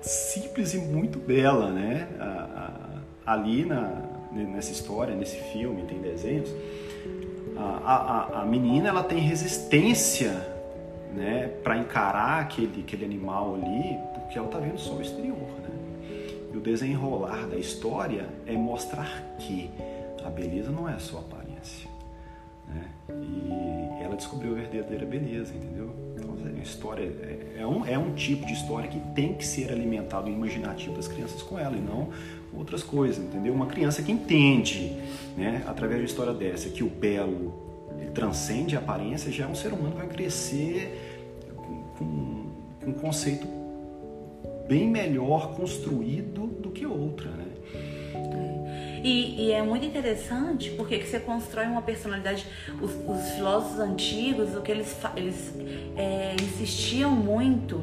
simples e muito bela, né? Ali na, nessa história, nesse filme, tem desenhos a, a, a menina ela tem resistência né, para encarar aquele, aquele animal ali, porque ela está vendo só o exterior. Né? E o desenrolar da história é mostrar que a beleza não é só aparência. Né? E ela descobriu a verdadeira beleza, entendeu? Então, a história é, é, um, é um tipo de história que tem que ser alimentado o imaginativo das crianças com ela e não outras coisas, entendeu? Uma criança que entende, né, através de uma história dessa, que o belo ele transcende a aparência, já é um ser humano que vai crescer com, com, um conceito bem melhor construído do que outra, né? E, e, é muito interessante porque que você constrói uma personalidade. Os, os filósofos antigos, o que eles, eles é, insistiam muito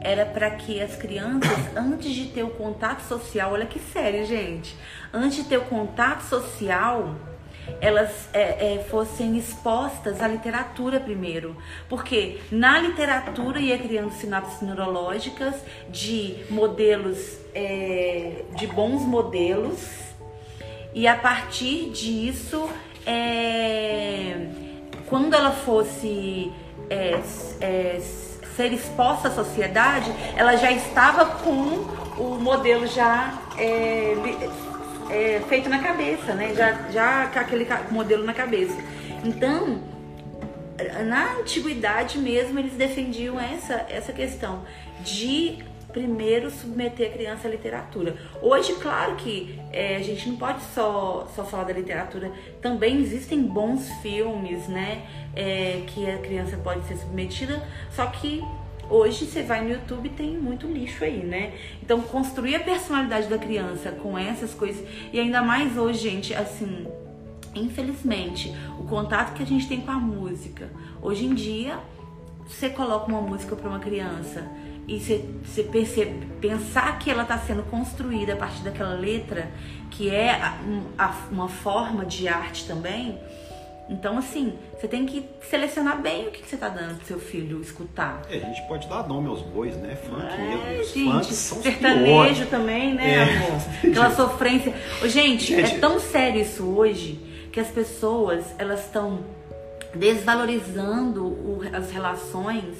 era para que as crianças, antes de ter o contato social, olha que sério, gente, antes de ter o contato social, elas é, é, fossem expostas à literatura primeiro, porque na literatura ia criando sinapses neurológicas de modelos, é, de bons modelos, e a partir disso, é, quando ela fosse é, é, ser exposta à sociedade, ela já estava com o modelo já é, feito na cabeça, né? Já, já com aquele modelo na cabeça. Então, na antiguidade mesmo, eles defendiam essa, essa questão de primeiro submeter a criança à literatura. Hoje, claro que é, a gente não pode só, só falar da literatura, também existem bons filmes, né? É, que a criança pode ser submetida, só que hoje você vai no YouTube e tem muito lixo aí, né? Então, construir a personalidade da criança com essas coisas, e ainda mais hoje, gente, assim, infelizmente, o contato que a gente tem com a música. Hoje em dia, você coloca uma música para uma criança e você, você percebe, pensar que ela está sendo construída a partir daquela letra, que é a, a, uma forma de arte também. Então, assim, você tem que selecionar bem o que, que você está dando pro seu filho escutar. É, a gente pode dar nome aos bois, né? Funk é, mesmo. Gente, são sertanejo também, né, é. amor? Aquela sofrência. Gente, é gente, é tão sério isso hoje que as pessoas, elas estão desvalorizando o, as relações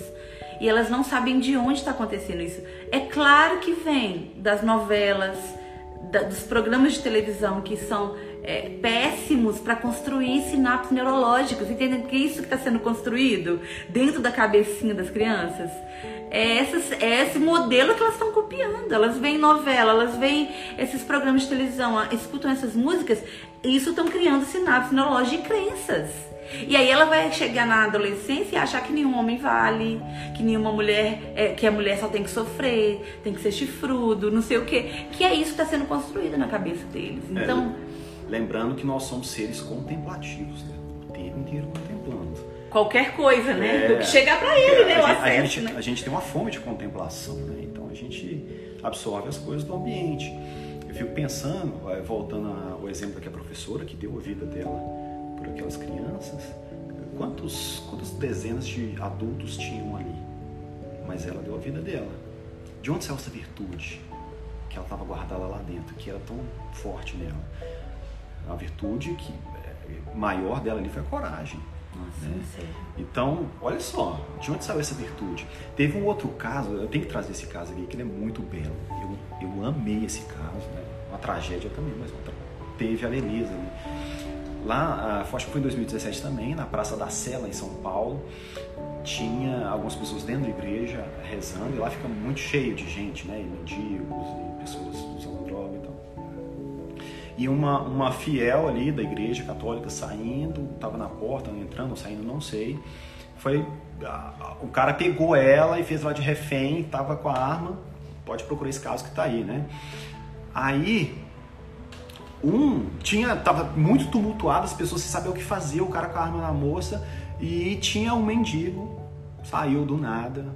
e elas não sabem de onde está acontecendo isso. É claro que vem das novelas, da, dos programas de televisão que são é, péssimos para construir sinapses neurológicos. Entendem que é isso que está sendo construído dentro da cabecinha das crianças? É, essas, é esse modelo que elas estão copiando. Elas veem novela, elas veem esses programas de televisão, escutam essas músicas, e isso estão criando sinapses neurológicas e crenças. E aí ela vai chegar na adolescência e achar que nenhum homem vale, que nenhuma mulher, é, que a mulher só tem que sofrer, tem que ser chifrudo, não sei o quê. Que é isso que está sendo construído na cabeça deles. É, então. Lembrando que nós somos seres contemplativos, né? O tempo inteiro contemplando. Qualquer coisa, né? É, Do que chegar para ele, né? O a, acesso, a, gente, né? a gente tem uma fome de contemplação, né? Então a gente absorve as coisas do ambiente. Eu fico pensando, voltando ao exemplo que a professora que deu a vida dela por aquelas crianças, quantos, quantas dezenas de adultos tinham ali? Mas ela deu a vida dela. De onde saiu essa virtude que ela estava guardada lá dentro, que era tão forte nela? A virtude que é, maior dela ali foi a coragem. Nossa, né? Então, olha só, de onde saiu essa virtude? Teve um outro caso, eu tenho que trazer esse caso aqui, que ele é muito belo. Eu, eu amei esse caso, né? Uma tragédia também, mas uma tra... teve a beleza ali. Lá, acho que foi em 2017 também, na Praça da Sela, em São Paulo, tinha algumas pessoas dentro da igreja rezando, e lá fica muito cheio de gente, né? E mendigos, e pessoas usando. E uma, uma fiel ali da igreja católica saindo, estava na porta, entrando saindo, não sei. Foi. O cara pegou ela e fez ela de refém, tava com a arma. Pode procurar esse caso que tá aí, né? Aí. Um tinha. Tava muito tumultuado, as pessoas sem saber o que fazer, o cara com a arma na moça. E tinha um mendigo, saiu do nada,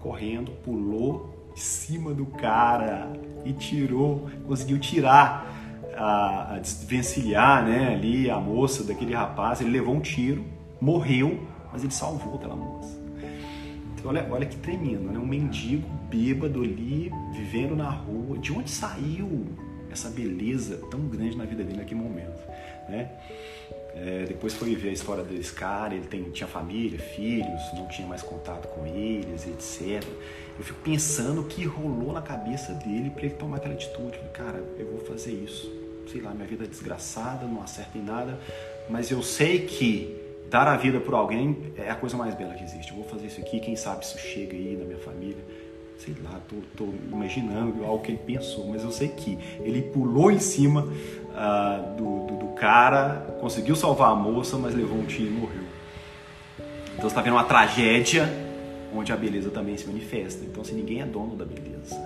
correndo, pulou em cima do cara e tirou, conseguiu tirar a, a desvencilhar né, ali a moça daquele rapaz. Ele levou um tiro, morreu, mas ele salvou aquela moça. Então, olha, olha que tremendo, né? Um mendigo bêbado ali, vivendo na rua. De onde saiu essa beleza tão grande na vida dele naquele momento, né? É, depois foi ver a história desse cara, ele tem, tinha família, filhos, não tinha mais contato com eles, etc. Eu fico pensando o que rolou na cabeça dele para ele tomar aquela atitude. Cara, eu vou fazer isso. Sei lá, minha vida é desgraçada, não acerta em nada, mas eu sei que dar a vida por alguém é a coisa mais bela que existe. Eu vou fazer isso aqui, quem sabe isso chega aí na minha família. Sei lá, tô, tô imaginando algo que ele pensou, mas eu sei que ele pulou em cima ah, do, do, do cara, conseguiu salvar a moça, mas levou um tiro e morreu. Então você está vendo uma tragédia onde a beleza também se manifesta. Então, assim, ninguém é dono da beleza.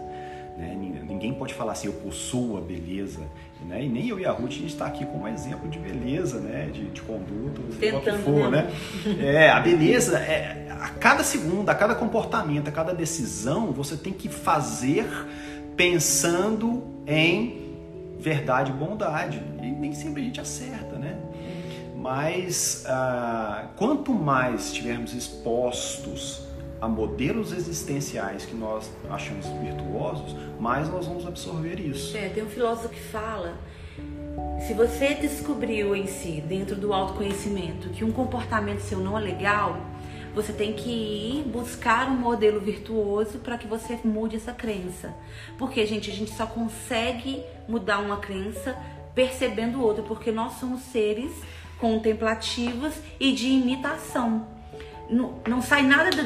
Né? Ninguém pode falar assim, eu possuo a beleza. Né? E nem eu e a Ruth, a gente está aqui como exemplo de beleza, né? de, de conduta, seja o que for. né? Né? É, a beleza, é, a cada segundo, a cada comportamento, a cada decisão, você tem que fazer pensando em verdade e bondade. E nem sempre a gente acerta, né? Mas ah, quanto mais estivermos expostos a modelos existenciais que nós achamos virtuosos, mais nós vamos absorver isso. É, tem um filósofo que fala: se você descobriu em si, dentro do autoconhecimento, que um comportamento seu não é legal, você tem que ir buscar um modelo virtuoso para que você mude essa crença. Porque, gente, a gente só consegue mudar uma crença percebendo outra, porque nós somos seres contemplativos e de imitação. Não, não sai nada de,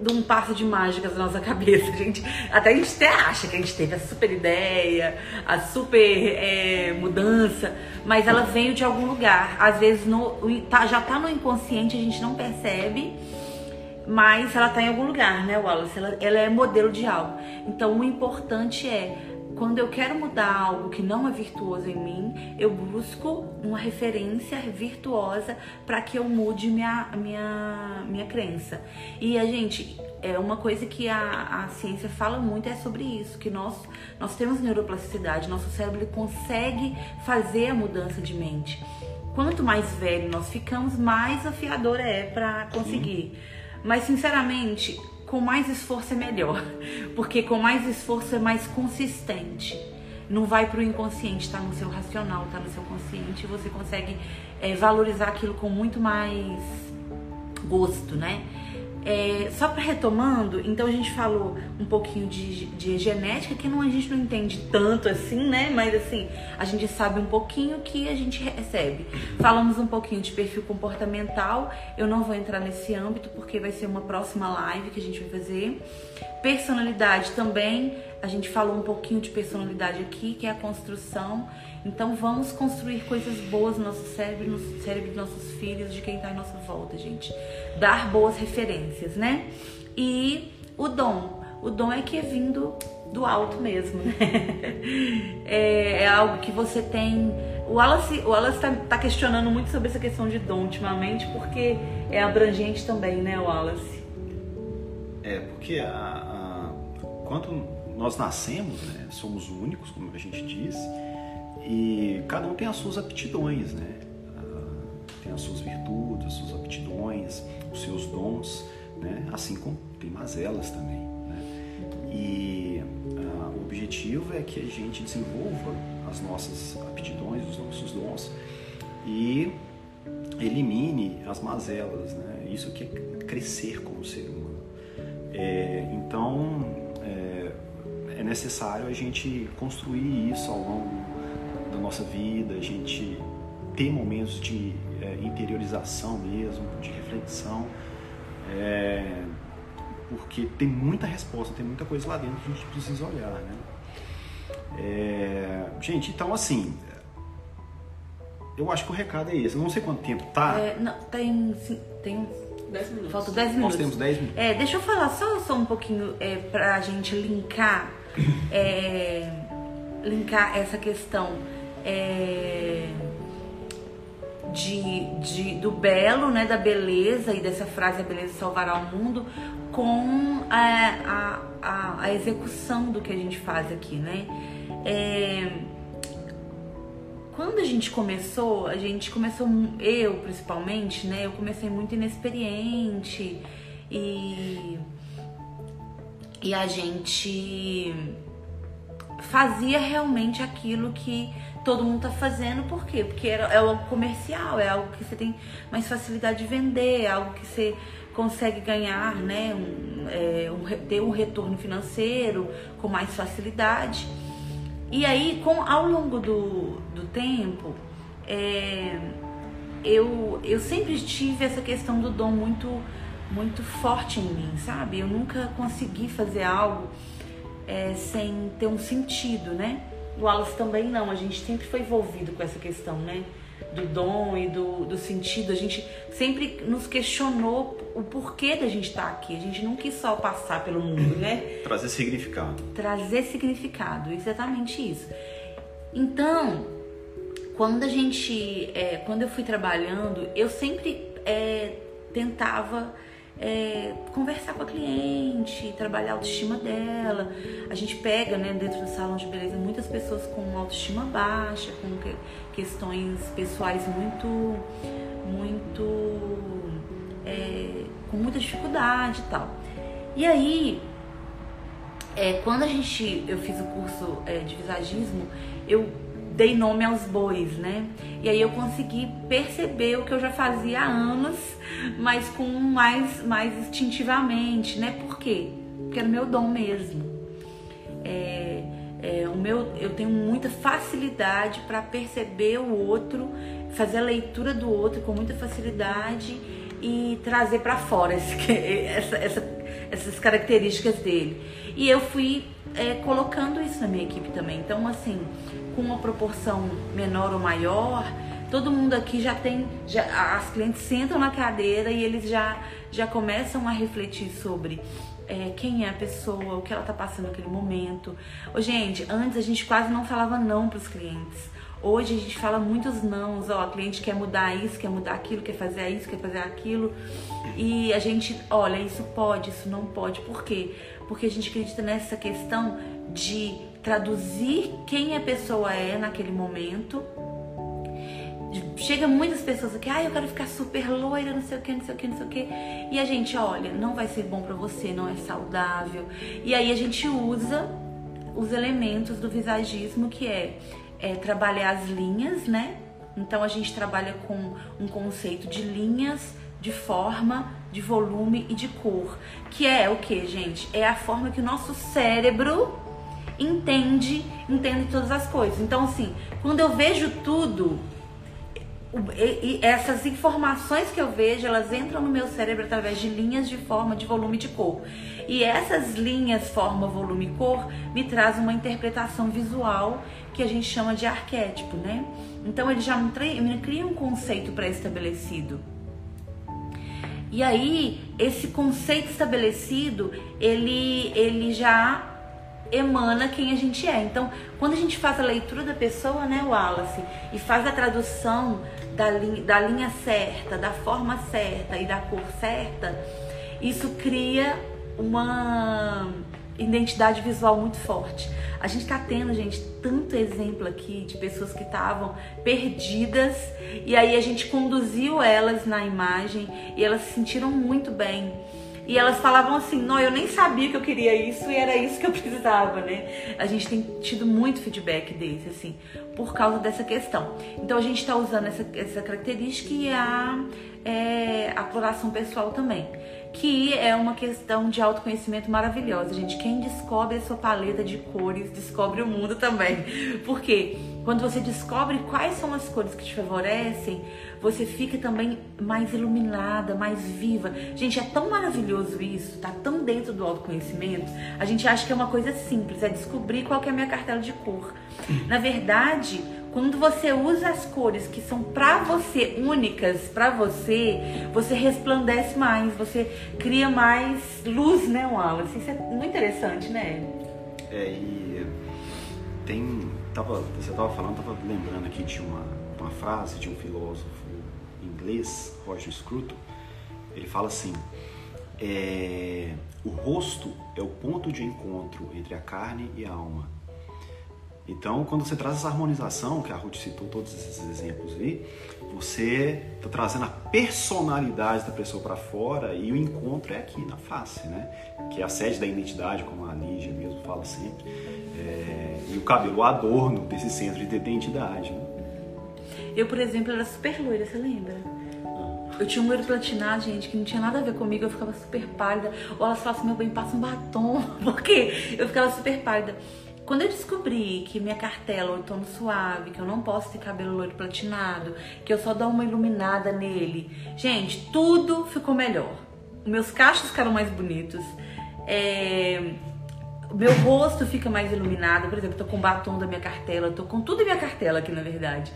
de um passo de mágica da nossa cabeça, gente. Até a gente até acha que a gente teve a super ideia, a super é, mudança, mas ela veio de algum lugar. Às vezes no, tá, já tá no inconsciente, a gente não percebe, mas ela tá em algum lugar, né, Wallace? Ela, ela é modelo de algo. Então o importante é quando eu quero mudar algo que não é virtuoso em mim, eu busco uma referência virtuosa para que eu mude minha, minha, minha crença. E a gente, é uma coisa que a, a ciência fala muito é sobre isso, que nós, nós temos neuroplasticidade, nosso cérebro consegue fazer a mudança de mente. Quanto mais velho nós ficamos, mais afiador é para conseguir. Mas sinceramente, com mais esforço é melhor, porque com mais esforço é mais consistente. Não vai para o inconsciente, está no seu racional, está no seu consciente, você consegue é, valorizar aquilo com muito mais gosto, né? É, só para retomando, então a gente falou um pouquinho de, de genética, que não, a gente não entende tanto assim, né? Mas assim, a gente sabe um pouquinho que a gente recebe. Falamos um pouquinho de perfil comportamental, eu não vou entrar nesse âmbito porque vai ser uma próxima live que a gente vai fazer. Personalidade também, a gente falou um pouquinho de personalidade aqui, que é a construção. Então vamos construir coisas boas no nosso cérebro, no cérebro dos nossos filhos, de quem está em nossa volta, gente. Dar boas referências, né? E o dom. O dom é que é vindo do alto mesmo, né? É, é algo que você tem. O Wallace, o Wallace tá, tá questionando muito sobre essa questão de dom ultimamente, porque é abrangente também, né, Wallace? É, porque a, a, quando nós nascemos, né, somos únicos, como a gente disse, e cada um tem as suas aptidões, né? Ah, tem as suas virtudes, as suas aptidões, os seus dons, né? Assim como tem mazelas também, né? E ah, o objetivo é que a gente desenvolva as nossas aptidões, os nossos dons e elimine as mazelas, né? Isso que é crescer como ser humano. É, então é, é, necessário a gente construir isso ao longo nossa vida, a gente ter momentos de é, interiorização mesmo, de reflexão, é, porque tem muita resposta, tem muita coisa lá dentro que a gente precisa olhar, né? É, gente, então assim, eu acho que o recado é esse. Eu não sei quanto tempo tá. É, não, tem, tem 10 minutos. Falta 10 minutos. Nós temos 10 minutos. É, deixa eu falar só, só um pouquinho é, pra gente linkar, é, linkar essa questão é, de, de, do belo, né, da beleza e dessa frase a beleza salvará o mundo com a, a, a, a execução do que a gente faz aqui, né? É, quando a gente começou, a gente começou, eu principalmente, né? Eu comecei muito inexperiente e, e a gente fazia realmente aquilo que todo mundo tá fazendo, por quê? Porque é algo comercial, é algo que você tem mais facilidade de vender, é algo que você consegue ganhar, né? Um, é, um, ter um retorno financeiro com mais facilidade. E aí, com, ao longo do, do tempo, é, eu, eu sempre tive essa questão do dom muito, muito forte em mim, sabe? Eu nunca consegui fazer algo é, sem ter um sentido, né? O Wallace também não, a gente sempre foi envolvido com essa questão, né? Do dom e do, do sentido. A gente sempre nos questionou o porquê da gente estar aqui. A gente não quis só passar pelo mundo, né? Trazer significado. Trazer significado, exatamente isso. Então, quando a gente. É, quando eu fui trabalhando, eu sempre é, tentava é, conversar com a cliente, trabalhar a autoestima dela. A gente pega, né, dentro do salão de beleza, muitas pessoas com autoestima baixa, com que, questões pessoais muito, muito, é, com muita dificuldade e tal. E aí, é, quando a gente, eu fiz o curso é, de visagismo, eu dei nome aos bois, né? E aí eu consegui perceber o que eu já fazia há anos, mas com mais, mais instintivamente, né? Por quê? Porque era meu dom mesmo. É, é, o meu, eu tenho muita facilidade para perceber o outro, fazer a leitura do outro com muita facilidade e trazer para fora esse, essa, essa, essas características dele. E eu fui é, colocando isso na minha equipe também. Então, assim, com uma proporção menor ou maior, todo mundo aqui já tem, já, as clientes sentam na cadeira e eles já, já começam a refletir sobre é, quem é a pessoa, o que ela está passando naquele momento. Ô, gente, antes a gente quase não falava não para os clientes. Hoje a gente fala muitos nãos, ó, cliente quer mudar isso, quer mudar aquilo, quer fazer isso, quer fazer aquilo. E a gente, olha, isso pode, isso não pode. Por quê? Porque a gente acredita nessa questão de traduzir quem a pessoa é naquele momento. Chega muitas pessoas aqui, ah, eu quero ficar super loira, não sei o que, não sei o que, não sei o que. E a gente, olha, não vai ser bom para você, não é saudável. E aí a gente usa os elementos do visagismo, que é, é trabalhar as linhas, né? Então a gente trabalha com um conceito de linhas, de forma, de volume e de cor, que é o que, gente? É a forma que o nosso cérebro entende, entende todas as coisas. Então, assim, quando eu vejo tudo, e, essas informações que eu vejo, elas entram no meu cérebro através de linhas de forma, de volume de cor. E essas linhas, forma, volume e cor, me traz uma interpretação visual que a gente chama de arquétipo, né? Então ele já me cria um conceito pré-estabelecido. E aí, esse conceito estabelecido, ele, ele já emana quem a gente é. Então, quando a gente faz a leitura da pessoa, né, Wallace, e faz a tradução da, li da linha certa, da forma certa e da cor certa, isso cria uma identidade visual muito forte. A gente tá tendo, gente, tanto exemplo aqui de pessoas que estavam perdidas e aí a gente conduziu elas na imagem e elas se sentiram muito bem. E elas falavam assim, não, eu nem sabia que eu queria isso e era isso que eu precisava, né? A gente tem tido muito feedback desse, assim, por causa dessa questão. Então a gente está usando essa, essa característica e a, é, a floração pessoal também que é uma questão de autoconhecimento maravilhosa, gente. Quem descobre a sua paleta de cores, descobre o mundo também. Porque quando você descobre quais são as cores que te favorecem, você fica também mais iluminada, mais viva. Gente, é tão maravilhoso isso, tá tão dentro do autoconhecimento. A gente acha que é uma coisa simples, é descobrir qual é a minha cartela de cor. Na verdade, quando você usa as cores que são para você, únicas para você, você resplandece mais, você cria mais luz, né, Wallace? Isso é muito interessante, né? É, e tem. Tava, você estava falando, estava lembrando aqui de uma, uma frase de um filósofo inglês, Roger Scruton. Ele fala assim: é, o rosto é o ponto de encontro entre a carne e a alma. Então, quando você traz essa harmonização, que a Ruth citou todos esses exemplos aí, você está trazendo a personalidade da pessoa para fora e o encontro é aqui, na face, né? Que é a sede da identidade, como a Lígia mesmo fala sempre. É... E o cabelo, o adorno desse centro de identidade. Né? Eu, por exemplo, era super loira, você lembra? Eu tinha um loiro platinado, gente, que não tinha nada a ver comigo, eu ficava super pálida. Ou elas falavam assim, meu bem, passa um batom, porque eu ficava super pálida. Quando eu descobri que minha cartela é um tono suave, que eu não posso ter cabelo loiro platinado, que eu só dou uma iluminada nele, gente, tudo ficou melhor. Meus cachos ficaram mais bonitos. É... Meu rosto fica mais iluminado. Por exemplo, eu tô com o batom da minha cartela, tô com tudo da minha cartela aqui, na verdade.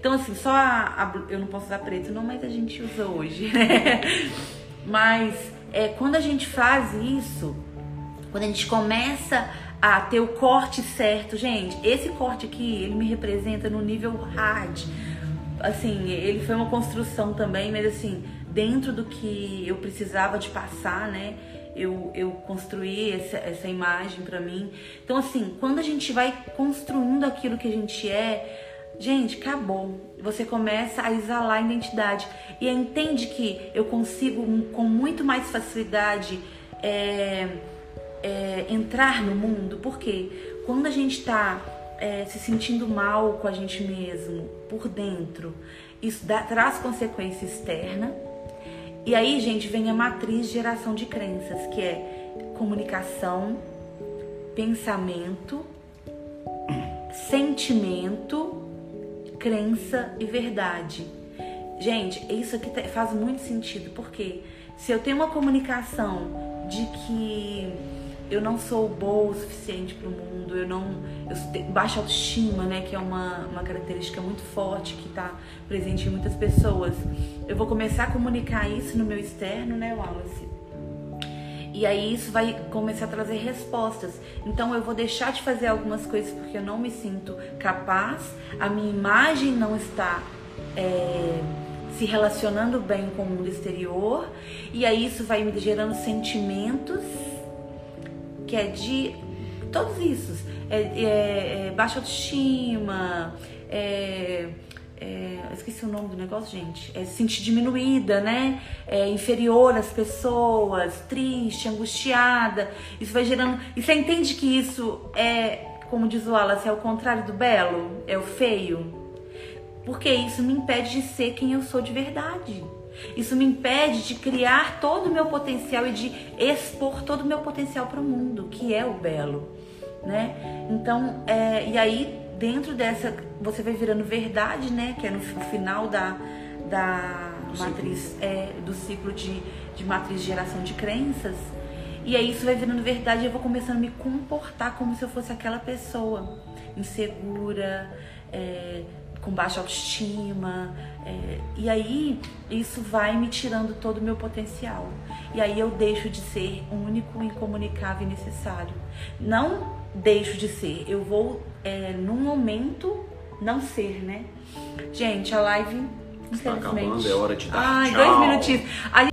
Então, assim, só a, a, eu não posso usar preto, não, mas a gente usa hoje, né? Mas é, quando a gente faz isso, quando a gente começa a ter o corte certo. Gente, esse corte aqui, ele me representa no nível hard. Assim, ele foi uma construção também, mas assim, dentro do que eu precisava de passar, né? Eu, eu construí essa, essa imagem para mim. Então, assim, quando a gente vai construindo aquilo que a gente é, gente, acabou. Você começa a exalar a identidade e entende que eu consigo com muito mais facilidade. É, é, entrar no mundo, porque quando a gente está é, se sentindo mal com a gente mesmo por dentro, isso dá, traz consequência externa. E aí, gente, vem a matriz geração de crenças, que é comunicação, pensamento, sentimento, crença e verdade. Gente, isso aqui faz muito sentido, porque se eu tenho uma comunicação de que eu não sou boa o suficiente para o mundo, eu não. Eu baixa autoestima, né? Que é uma, uma característica muito forte que está presente em muitas pessoas. Eu vou começar a comunicar isso no meu externo, né, Wallace? E aí isso vai começar a trazer respostas. Então eu vou deixar de fazer algumas coisas porque eu não me sinto capaz, a minha imagem não está. É, se relacionando bem com o mundo exterior, e aí isso vai me gerando sentimentos que é de todos isso, é, é, é baixa autoestima, é, é, esqueci o nome do negócio, gente, é se sentir diminuída, né? É, inferior às pessoas, triste, angustiada. Isso vai gerando. E você entende que isso é, como diz o Wallace, é o contrário do belo? É o feio? Porque isso me impede de ser quem eu sou de verdade. Isso me impede de criar todo o meu potencial e de expor todo o meu potencial para o mundo, que é o belo, né? Então, é, e aí dentro dessa você vai virando verdade, né? Que é no final da, da do matriz ciclo. É, do ciclo de, de matriz de geração de crenças. E aí isso vai virando verdade e eu vou começando a me comportar como se eu fosse aquela pessoa insegura, é, com baixa autoestima. É, e aí isso vai me tirando todo o meu potencial. E aí eu deixo de ser único, incomunicável e necessário. Não deixo de ser, eu vou é, num momento não ser, né? Gente, a live. Está acabando, é hora de dar Ai, tchau. dois minutinhos.